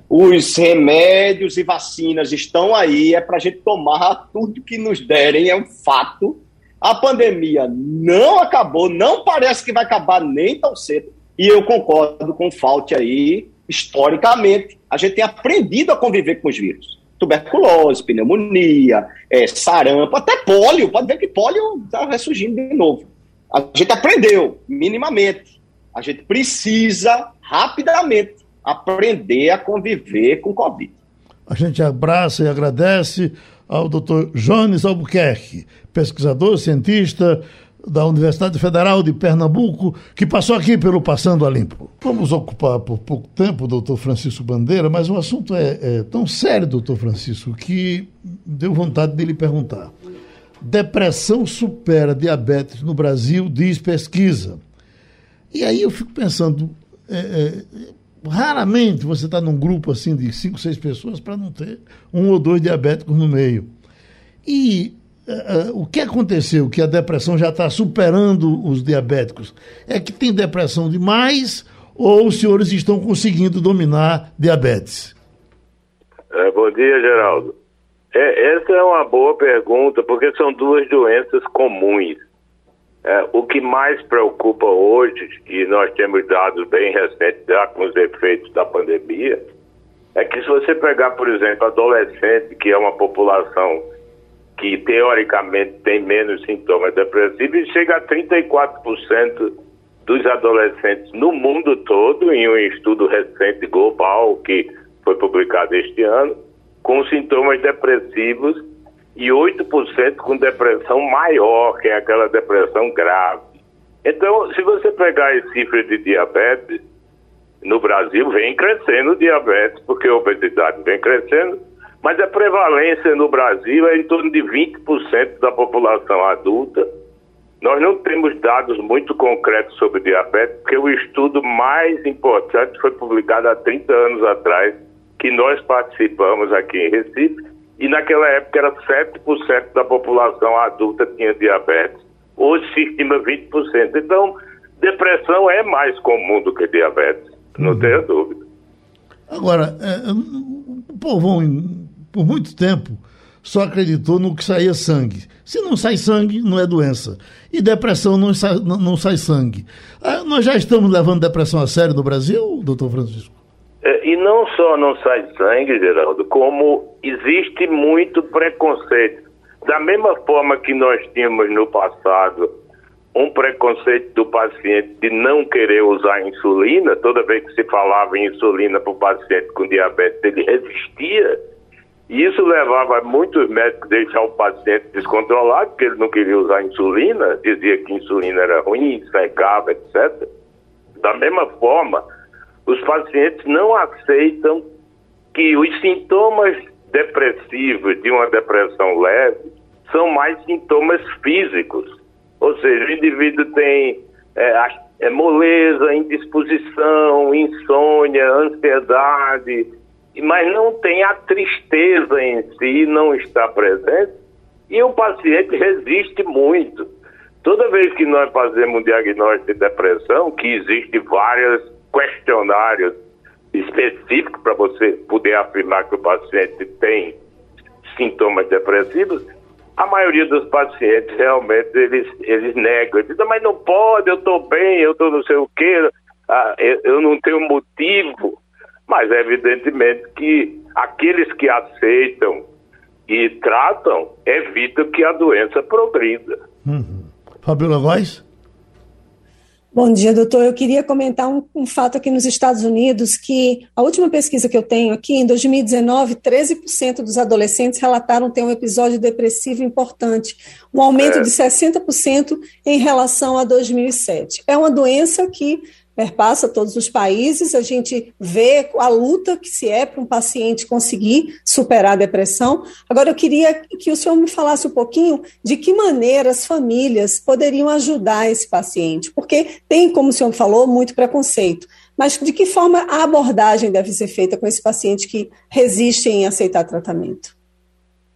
[SPEAKER 7] Os remédios e vacinas estão aí, é para a gente tomar tudo que nos derem, é um fato. A pandemia não acabou, não parece que vai acabar nem tão cedo. E eu concordo com o Fault aí, historicamente, a gente tem aprendido a conviver com os vírus tuberculose, pneumonia, é, sarampo, até pólio. Pode ver que pólio está ressurgindo de novo. A gente aprendeu, minimamente. A gente precisa, rapidamente, aprender a conviver com Covid.
[SPEAKER 2] A gente abraça e agradece ao Dr. Jones Albuquerque, pesquisador, cientista, da Universidade Federal de Pernambuco, que passou aqui pelo Passando a Limpo. Vamos ocupar por pouco tempo doutor Francisco Bandeira, mas o assunto é, é tão sério, doutor Francisco, que deu vontade de lhe perguntar. Depressão supera diabetes no Brasil, diz pesquisa. E aí eu fico pensando, é, é, raramente você está num grupo assim de cinco, seis pessoas para não ter um ou dois diabéticos no meio. E o que aconteceu que a depressão já está superando os diabéticos? É que tem depressão demais ou os senhores estão conseguindo dominar diabetes?
[SPEAKER 8] É, bom dia, Geraldo. É, essa é uma boa pergunta, porque são duas doenças comuns. É, o que mais preocupa hoje, e nós temos dados bem recentes já com os efeitos da pandemia, é que se você pegar, por exemplo, adolescente, que é uma população que teoricamente tem menos sintomas depressivos, chega a 34% dos adolescentes no mundo todo, em um estudo recente global que foi publicado este ano, com sintomas depressivos e 8% com depressão maior, que é aquela depressão grave. Então, se você pegar as cifras de diabetes, no Brasil vem crescendo o diabetes, porque a obesidade vem crescendo, mas a prevalência no Brasil é em torno de 20% da população adulta. Nós não temos dados muito concretos sobre diabetes, porque o estudo mais importante foi publicado há 30 anos atrás, que nós participamos aqui em Recife, e naquela época era 7% da população adulta tinha diabetes. Hoje se estima 20%. Então, depressão é mais comum do que diabetes, não uhum. tenha dúvida.
[SPEAKER 2] Agora, é, o povão, por muito tempo, só acreditou no que saía sangue. Se não sai sangue, não é doença. E depressão não sai, não, sai sangue. Ah, nós já estamos levando depressão a sério no Brasil, doutor Francisco?
[SPEAKER 8] É, e não só não sai sangue, Geraldo, como existe muito preconceito. Da mesma forma que nós tínhamos no passado um preconceito do paciente de não querer usar insulina, toda vez que se falava em insulina para o paciente com diabetes, ele resistia. E isso levava muitos médicos a deixar o paciente descontrolado, porque ele não queria usar insulina, dizia que insulina era ruim, secava, etc. Da mesma forma, os pacientes não aceitam que os sintomas depressivos de uma depressão leve são mais sintomas físicos. Ou seja, o indivíduo tem é, é moleza, indisposição, insônia, ansiedade, mas não tem a tristeza em si, não está presente, e o paciente resiste muito. Toda vez que nós fazemos um diagnóstico de depressão, que existe várias questionários específicos para você poder afirmar que o paciente tem sintomas depressivos, a maioria dos pacientes realmente eles, eles negam, dizem, mas não pode, eu estou bem, eu estou não sei o quê, ah, eu não tenho motivo. Mas evidentemente que aqueles que aceitam e tratam evitam que a doença progrida.
[SPEAKER 2] Uhum. Fabiola Góes?
[SPEAKER 5] Bom dia, doutor. Eu queria comentar um, um, fato aqui nos Estados Unidos, que a última pesquisa que eu tenho aqui, em 2019, 13% dos adolescentes relataram ter um episódio depressivo importante, um aumento é. de 60% em relação a 2007. É uma doença que perpassa todos os países, a gente vê a luta que se é para um paciente conseguir superar a depressão. Agora, eu queria que o senhor me falasse um pouquinho de que maneira as famílias poderiam ajudar esse paciente, porque tem, como o senhor falou, muito preconceito. Mas de que forma a abordagem deve ser feita com esse paciente que resiste em aceitar tratamento?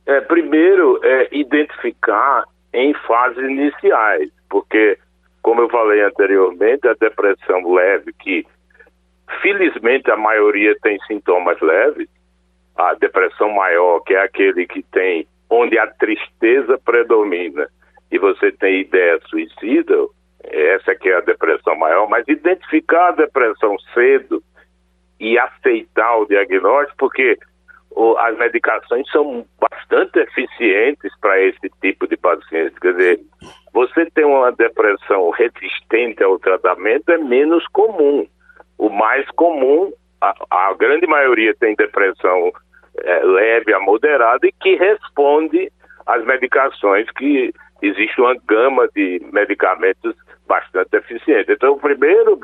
[SPEAKER 8] É, primeiro, é identificar em fases iniciais, porque como eu falei anteriormente, a depressão leve, que felizmente a maioria tem sintomas leves, a depressão maior, que é aquele que tem, onde a tristeza predomina e você tem ideia suicida, essa que é a depressão maior, mas identificar a depressão cedo e aceitar o diagnóstico, porque as medicações são bastante eficientes para esse tipo de paciente. Quer dizer, você ter uma depressão resistente ao tratamento é menos comum. O mais comum, a, a grande maioria tem depressão é, leve a moderada e que responde às medicações que existe uma gama de medicamentos bastante eficientes. Então, o primeiro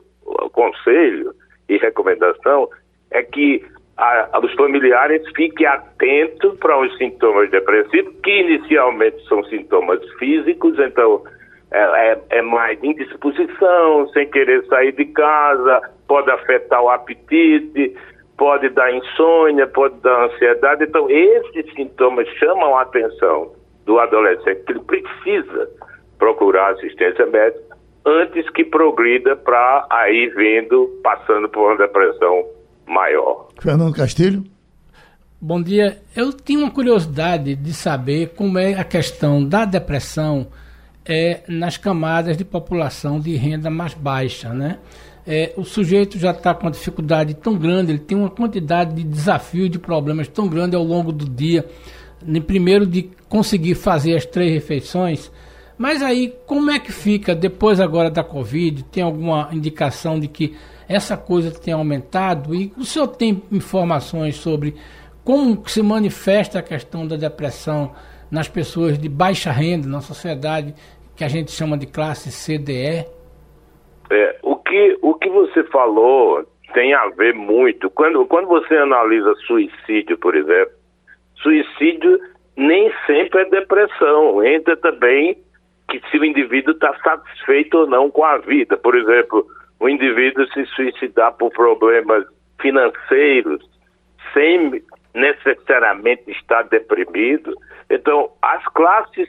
[SPEAKER 8] conselho e recomendação é que a, os familiares fiquem atentos para os sintomas depressivos, que inicialmente são sintomas físicos, então é, é, é mais indisposição, sem querer sair de casa, pode afetar o apetite, pode dar insônia, pode dar ansiedade. Então, esses sintomas chamam a atenção do adolescente, que ele precisa procurar assistência médica antes que progrida para aí vindo, passando por uma depressão maior.
[SPEAKER 2] Fernando Castilho?
[SPEAKER 3] Bom dia. Eu tinha uma curiosidade de saber como é a questão da depressão é, nas camadas de população de renda mais baixa, né? É, o sujeito já está com uma dificuldade tão grande, ele tem uma quantidade de desafios, de problemas tão grande ao longo do dia. Primeiro de conseguir fazer as três refeições, mas aí como é que fica depois agora da Covid? Tem alguma indicação de que essa coisa tem aumentado? E o senhor tem informações sobre como se manifesta a questão da depressão nas pessoas de baixa renda, na sociedade que a gente chama de classe CDE?
[SPEAKER 8] É, o, que, o que você falou tem a ver muito. Quando, quando você analisa suicídio, por exemplo, suicídio nem sempre é depressão. Entra também que se o indivíduo está satisfeito ou não com a vida. Por exemplo, o indivíduo se suicidar por problemas financeiros, sem necessariamente estar deprimido. Então, as classes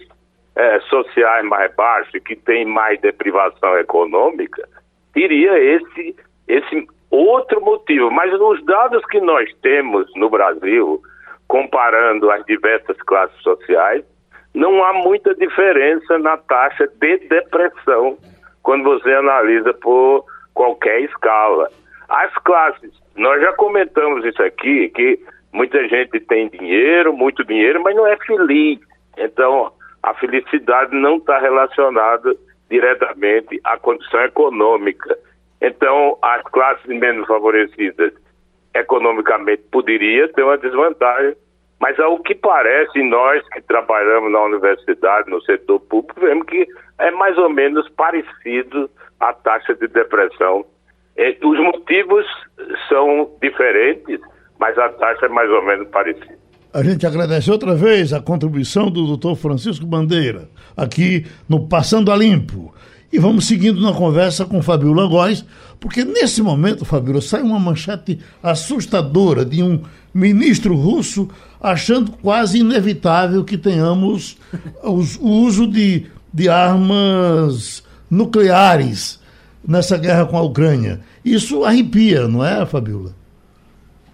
[SPEAKER 8] é, sociais mais baixas, que têm mais deprivação econômica, teria esse, esse outro motivo. Mas nos dados que nós temos no Brasil, comparando as diversas classes sociais, não há muita diferença na taxa de depressão quando você analisa por qualquer escala. As classes, nós já comentamos isso aqui, que muita gente tem dinheiro, muito dinheiro, mas não é feliz. Então, a felicidade não está relacionada diretamente à condição econômica. Então, as classes menos favorecidas economicamente poderia ter uma desvantagem, mas ao que parece, nós que trabalhamos na universidade, no setor público, vemos que é mais ou menos parecido a taxa de depressão. Os motivos são diferentes, mas a taxa é mais ou menos parecida.
[SPEAKER 2] A gente agradece outra vez a contribuição do doutor Francisco Bandeira, aqui no Passando a Limpo. E vamos seguindo na conversa com Fabiola Góes, porque nesse momento, Fabiola, sai uma manchete assustadora de um ministro russo achando quase inevitável que tenhamos os, o uso de, de armas nucleares nessa guerra com a Ucrânia. Isso arrepia, não é, Fabiola?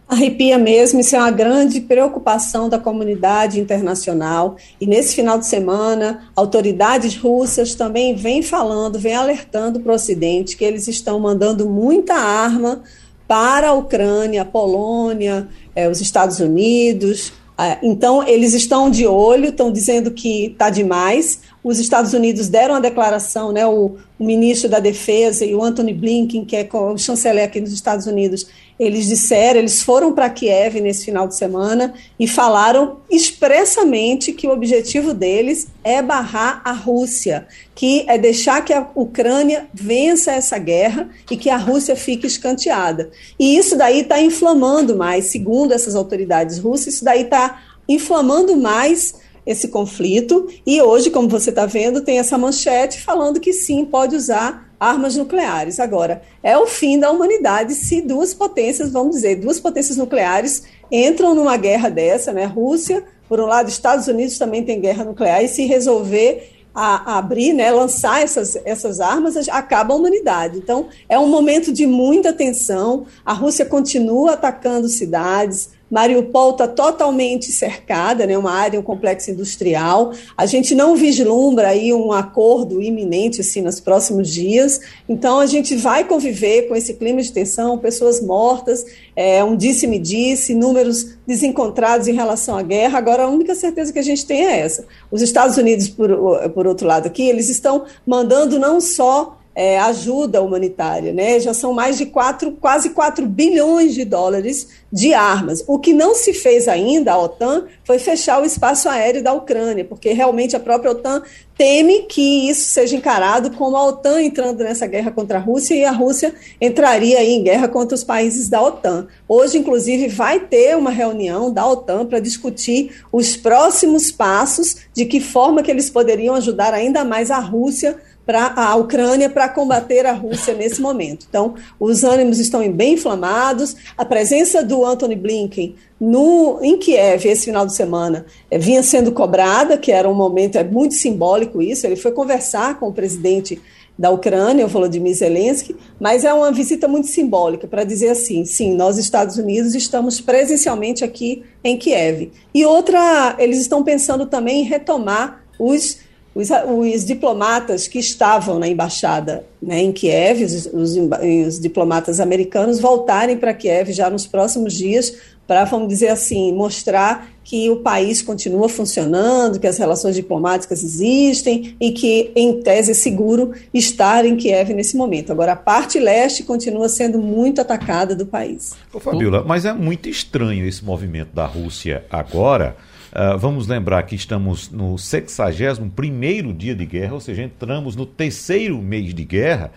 [SPEAKER 5] Arrepia mesmo, isso é uma grande preocupação da comunidade internacional. E nesse final de semana, autoridades russas também vêm falando, vêm alertando para o Ocidente que eles estão mandando muita arma para a Ucrânia, a Polônia, eh, os Estados Unidos. Ah, então, eles estão de olho, estão dizendo que está demais. Os Estados Unidos deram a declaração, né, o, o ministro da Defesa e o Anthony Blinken, que é o chanceler aqui nos Estados Unidos, eles disseram, eles foram para Kiev nesse final de semana e falaram expressamente que o objetivo deles é barrar a Rússia, que é deixar que a Ucrânia vença essa guerra e que a Rússia fique escanteada. E isso daí está inflamando mais, segundo essas autoridades russas, isso daí está inflamando mais esse conflito. E hoje, como você está vendo, tem essa manchete falando que sim, pode usar armas nucleares. Agora, é o fim da humanidade se duas potências, vamos dizer, duas potências nucleares entram numa guerra dessa, né? Rússia, por um lado, Estados Unidos também tem guerra nuclear, e se resolver a, abrir, né, lançar essas, essas armas, acaba a humanidade. Então, é um momento de muita tensão. A Rússia continua atacando cidades, Mariupol está totalmente cercada, né, uma área, um complexo industrial. A gente não vislumbra aí um acordo iminente assim nos próximos dias. Então a gente vai conviver com esse clima de tensão, pessoas mortas, é, um disse-me-disse, números desencontrados em relação à guerra. Agora a única certeza que a gente tem é essa. Os Estados Unidos, por, por outro lado aqui, eles estão mandando não só é, ajuda humanitária, né? Já são mais de quase 4 bilhões de dólares de armas. O que não se fez ainda, a OTAN, foi fechar o espaço aéreo da Ucrânia, porque realmente a própria OTAN teme que isso seja encarado como a OTAN entrando nessa guerra contra a Rússia e a Rússia entraria em guerra contra os países da OTAN. Hoje, inclusive, vai ter uma reunião da OTAN para discutir os próximos passos, de que forma que eles poderiam ajudar ainda mais a Rússia para a Ucrânia para combater a Rússia nesse momento. Então, os ânimos estão bem inflamados. A presença do Anthony Blinken no, em Kiev esse final de semana é, vinha sendo cobrada, que era um momento é muito simbólico isso. Ele foi conversar com o presidente da Ucrânia, o Volodymyr Zelensky, mas é uma visita muito simbólica para dizer assim, sim, nós Estados Unidos estamos presencialmente aqui em Kiev. E outra, eles estão pensando também em retomar os os, os, diplomatas que estavam na embaixada né, em Kiev, os, os, os diplomatas americanos, voltarem para Kiev já nos próximos dias para, vamos dizer assim, mostrar que o país continua funcionando, que as relações diplomáticas existem e que, em tese, é seguro estar em Kiev nesse momento. Agora, a parte leste continua sendo muito atacada do país.
[SPEAKER 4] Ô, Fabiola, mas é muito estranho esse movimento da Rússia agora Uh, vamos lembrar que estamos no 61 dia de guerra, ou seja, entramos no terceiro mês de guerra,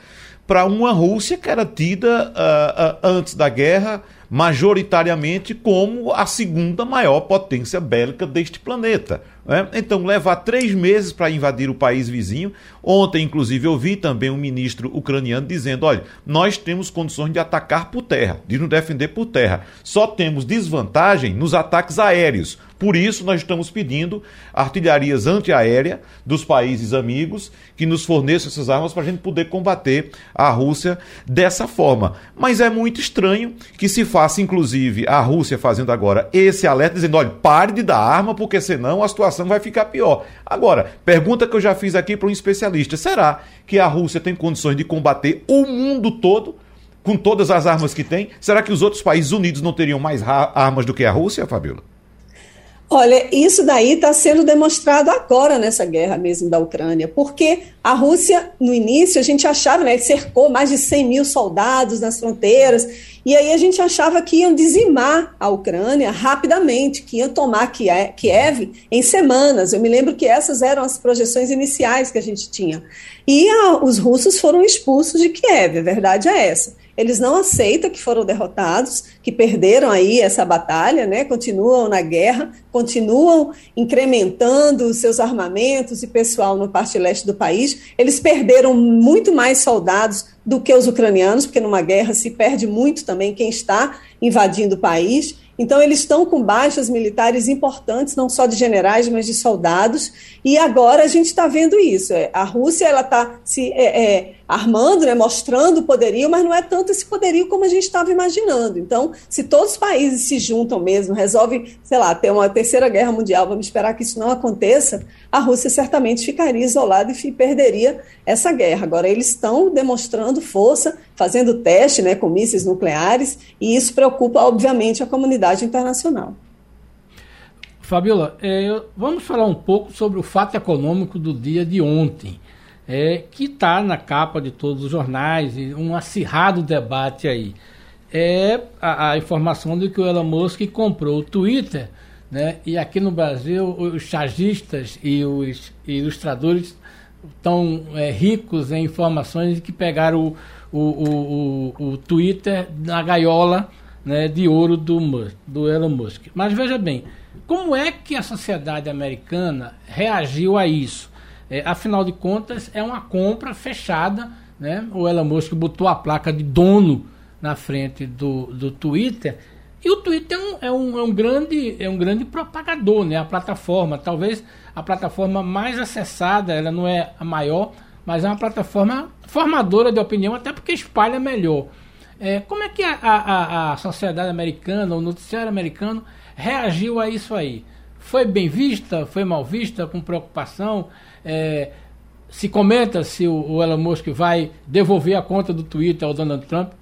[SPEAKER 4] para uma Rússia que era tida uh, uh, antes da guerra majoritariamente como a segunda maior potência bélica deste planeta. Né? Então, levar três meses para invadir o país vizinho. Ontem, inclusive, eu vi também um ministro ucraniano dizendo: olha, nós temos condições de atacar por terra, de nos defender por terra. Só temos desvantagem nos ataques aéreos. Por isso, nós estamos pedindo artilharias antiaérea dos países amigos que nos forneçam essas armas para a gente poder combater a Rússia dessa forma. Mas é muito estranho que se faça, inclusive, a Rússia fazendo agora esse alerta, dizendo: olha, pare de dar arma, porque senão a situação vai ficar pior. Agora, pergunta que eu já fiz aqui para um especialista: será que a Rússia tem condições de combater o mundo todo? Com todas as armas que tem, será que os outros países unidos não teriam mais armas do que a Rússia, Fabiola?
[SPEAKER 5] Olha, isso daí está sendo demonstrado agora nessa guerra mesmo da Ucrânia, porque a Rússia, no início, a gente achava, né, cercou mais de 100 mil soldados nas fronteiras, e aí a gente achava que iam dizimar a Ucrânia rapidamente, que iam tomar Kiev em semanas. Eu me lembro que essas eram as projeções iniciais que a gente tinha. E a, os russos foram expulsos de Kiev, a verdade é essa. Eles não aceitam que foram derrotados, que perderam aí essa batalha, né? Continuam na guerra, continuam incrementando seus armamentos e pessoal no parte leste do país. Eles perderam muito mais soldados do que os ucranianos, porque numa guerra se perde muito também quem está invadindo o país. Então, eles estão com baixas militares importantes, não só de generais, mas de soldados. E agora a gente está vendo isso. É, a Rússia ela está se é, é, armando, né, mostrando poderio, mas não é tanto esse poderio como a gente estava imaginando. Então, se todos os países se juntam mesmo, resolvem, sei lá, ter uma terceira guerra mundial, vamos esperar que isso não aconteça, a Rússia certamente ficaria isolada e perderia essa guerra. Agora, eles estão demonstrando força, fazendo teste né, com mísseis nucleares, e isso preocupa, obviamente, a comunidade internacional.
[SPEAKER 3] Fabiola, é, vamos falar um pouco sobre o fato econômico do dia de ontem, é, que está na capa de todos os jornais, um acirrado debate aí. É a, a, informação de que o Elon Musk comprou o Twitter, né, e aqui no Brasil os chargistas e os ilustradores estão é, ricos em informações que pegaram o, o, o, o Twitter na gaiola né, de ouro do, do Elon Musk. Mas veja bem, como é que a sociedade americana reagiu a isso? É, afinal de contas, é uma compra fechada. Né? O Elon Musk botou a placa de dono na frente do, do Twitter. E o Twitter é um, é um, é um, grande, é um grande propagador, né? a plataforma. Talvez a plataforma mais acessada, ela não é a maior, mas é uma plataforma formadora de opinião, até porque espalha melhor. É, como é que a, a, a sociedade americana, o noticiário americano, reagiu a isso aí? Foi bem vista? Foi mal vista? Com preocupação? É, se comenta se o, o Elon Musk vai devolver a conta do Twitter ao Donald Trump?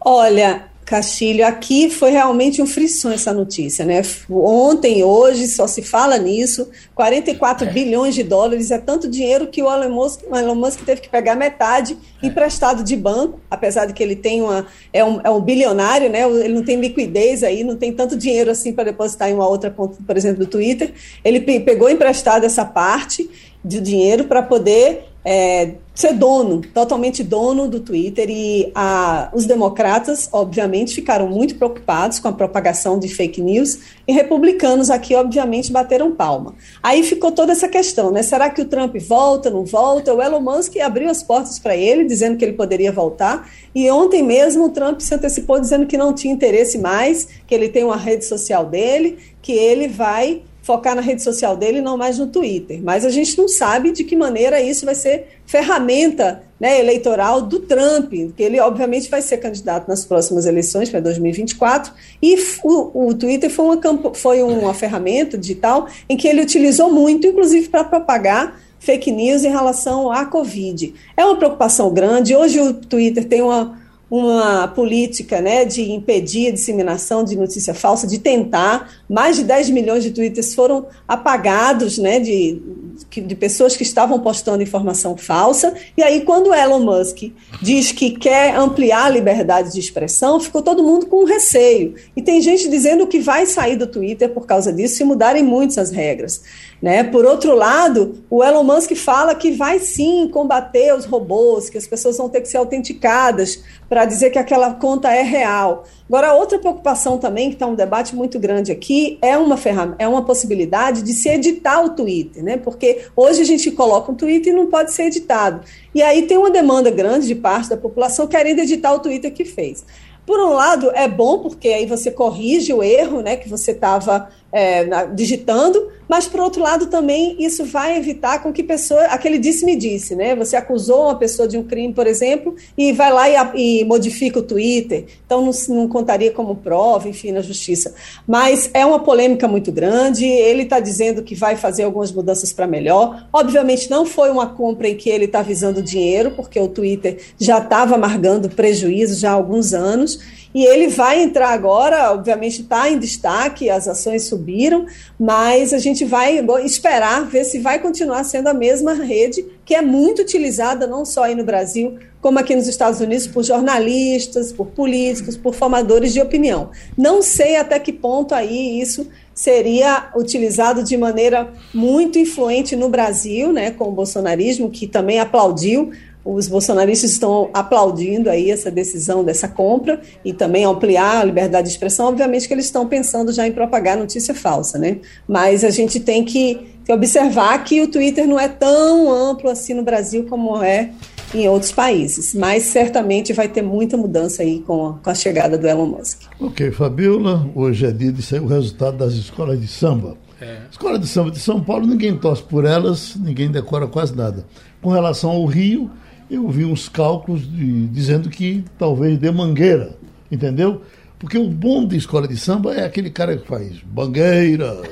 [SPEAKER 5] Olha, Castilho, aqui foi realmente um frisson essa notícia, né? Ontem, hoje, só se fala nisso. 44 é. bilhões de dólares é tanto dinheiro que o Elon Musk, o Elon Musk teve que pegar metade é. emprestado de banco, apesar de que ele tem uma. É um, é um bilionário, né? Ele não tem liquidez aí, não tem tanto dinheiro assim para depositar em uma outra conta, por exemplo, do Twitter. Ele pegou emprestado essa parte de dinheiro para poder é, ser dono, totalmente dono do Twitter. E a, os democratas, obviamente, ficaram muito preocupados com a propagação de fake news e republicanos aqui, obviamente, bateram palma. Aí ficou toda essa questão, né? Será que o Trump volta, não volta? O Elon Musk abriu as portas para ele, dizendo que ele poderia voltar. E ontem mesmo o Trump se antecipou dizendo que não tinha interesse mais, que ele tem uma rede social dele, que ele vai focar na rede social dele e não mais no Twitter. Mas a gente não sabe de que maneira isso vai ser ferramenta né, eleitoral do Trump, que ele obviamente vai ser candidato nas próximas eleições para 2024. E o, o Twitter foi uma, foi uma ferramenta digital em que ele utilizou muito, inclusive para propagar fake news em relação à Covid. É uma preocupação grande. Hoje o Twitter tem uma uma política né, de impedir a disseminação de notícia falsa, de tentar. Mais de 10 milhões de twitters foram apagados né, de, de pessoas que estavam postando informação falsa. E aí, quando Elon Musk diz que quer ampliar a liberdade de expressão, ficou todo mundo com receio. E tem gente dizendo que vai sair do Twitter por causa disso, se mudarem muito as regras. Né? Por outro lado, o Elon Musk fala que vai sim combater os robôs, que as pessoas vão ter que ser autenticadas para dizer que aquela conta é real. Agora, outra preocupação também, que está um debate muito grande aqui, é uma ferramenta, é uma possibilidade de se editar o Twitter, né? Porque hoje a gente coloca um Twitter e não pode ser editado. E aí tem uma demanda grande de parte da população querendo editar o Twitter que fez. Por um lado, é bom porque aí você corrige o erro né, que você estava é, digitando, mas por outro lado também isso vai evitar com que pessoa, aquele disse-me disse, né? Você acusou uma pessoa de um crime, por exemplo, e vai lá e, e modifica o Twitter, então não, não, contaria como prova, enfim, na justiça. Mas é uma polêmica muito grande, ele está dizendo que vai fazer algumas mudanças para melhor. Obviamente não foi uma compra em que ele está visando dinheiro, porque o Twitter já estava amargando prejuízo já há alguns anos, e ele vai entrar agora, obviamente está em destaque, as ações subiram, mas a gente vai esperar ver se vai continuar sendo a mesma rede, que é muito utilizada não só aí no Brasil, como aqui nos Estados Unidos, por jornalistas, por políticos, por formadores de opinião. Não sei até que ponto aí isso seria utilizado de maneira muito influente no Brasil, né, com o bolsonarismo, que também aplaudiu os bolsonaristas estão aplaudindo aí essa decisão dessa compra e também ampliar a liberdade de expressão. Obviamente que eles estão pensando já em propagar notícia falsa, né? Mas a gente tem que, que observar que o Twitter não é tão amplo assim no Brasil como é em outros países, mas certamente vai ter muita mudança aí com a, com a chegada do Elon Musk.
[SPEAKER 2] Ok, Fabiola, hoje é dia de sair o resultado das escolas de samba. É. Escola de samba de São Paulo, ninguém torce por elas, ninguém decora quase nada. Com relação ao Rio, eu vi uns cálculos de, dizendo que talvez dê mangueira, entendeu? Porque o bom de escola de samba é aquele cara que faz bangueira,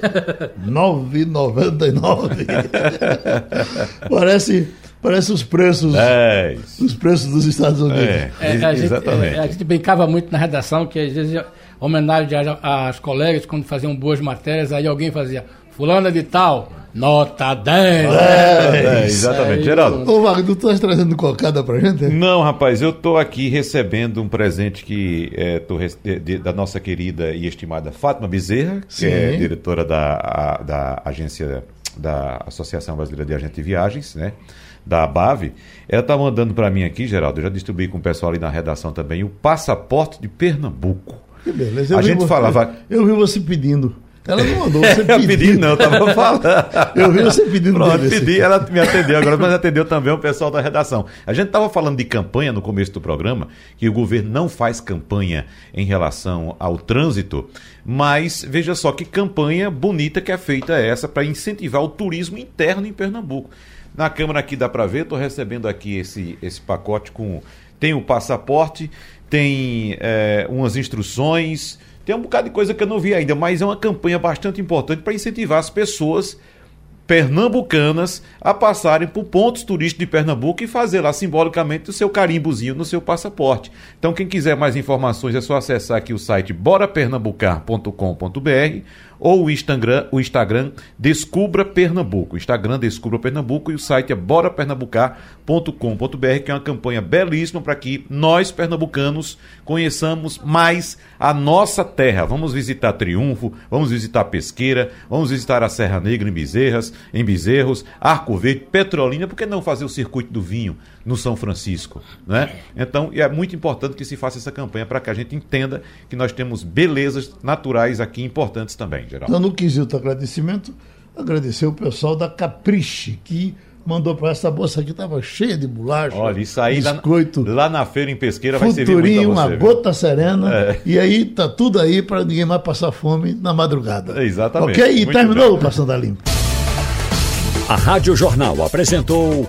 [SPEAKER 2] 9,99. parece, parece os preços, é os preços dos Estados Unidos. É,
[SPEAKER 3] é, a, gente, é, a gente brincava muito na redação que às vezes homenagem às colegas quando faziam boas matérias, aí alguém fazia fulana de tal, Nota 10!
[SPEAKER 4] É, exatamente, é Geraldo.
[SPEAKER 2] Ô, Wagner, tu estás trazendo cocada pra gente?
[SPEAKER 4] Não, rapaz, eu estou aqui recebendo um presente que é, tô, de, da nossa querida e estimada Fátima Bezerra, Sim. que é diretora da, a, da agência da Associação Brasileira de Agentes de Viagens, né? Da BAV. Ela está mandando para mim aqui, Geraldo, eu já distribuí com o pessoal ali na redação também, o passaporte de Pernambuco.
[SPEAKER 2] Que beleza. Eu a gente você, falava. Eu vi você pedindo. Ela não mandou você
[SPEAKER 4] pedir. eu pedi não, estava falando.
[SPEAKER 2] eu vi você pedindo
[SPEAKER 4] Pronto, dele, pedi, ela me atendeu agora, mas atendeu também o pessoal da redação. A gente estava falando de campanha no começo do programa, que o governo não faz campanha em relação ao trânsito, mas veja só que campanha bonita que é feita essa para incentivar o turismo interno em Pernambuco. Na Câmara aqui dá para ver, estou recebendo aqui esse, esse pacote com... Tem o passaporte, tem é, umas instruções tem um bocado de coisa que eu não vi ainda, mas é uma campanha bastante importante para incentivar as pessoas pernambucanas a passarem por pontos turísticos de Pernambuco e fazer lá simbolicamente o seu carimbozinho no seu passaporte. Então, quem quiser mais informações é só acessar aqui o site borapernambucar.com.br ou o Instagram, o Instagram Descubra Pernambuco. O Instagram Descubra Pernambuco e o site é borapernambucar.com.br, que é uma campanha belíssima para que nós, pernambucanos, conheçamos mais a nossa terra. Vamos visitar Triunfo, vamos visitar Pesqueira, vamos visitar a Serra Negra em Bezerras, em Bezerros, Arco Verde, Petrolina, por que não fazer o circuito do vinho no São Francisco? Né? Então, é muito importante que se faça essa campanha para que a gente entenda que nós temos belezas naturais aqui importantes também, Geraldo.
[SPEAKER 2] Então, no quesito agradecimento, agradecer o pessoal da Capriche, que mandou para essa bolsa aqui, estava cheia de bolacha.
[SPEAKER 4] Olha, isso aí
[SPEAKER 2] biscoito,
[SPEAKER 4] lá, lá na feira em Pesqueira vai servir muito a você,
[SPEAKER 2] uma
[SPEAKER 4] viu?
[SPEAKER 2] gota serena.
[SPEAKER 4] É.
[SPEAKER 2] E aí tá tudo aí para ninguém mais passar fome na madrugada.
[SPEAKER 4] Exatamente.
[SPEAKER 2] Ok? E
[SPEAKER 4] Muito
[SPEAKER 2] terminou
[SPEAKER 4] bem.
[SPEAKER 2] o Passando a Limpo.
[SPEAKER 1] A Rádio Jornal apresentou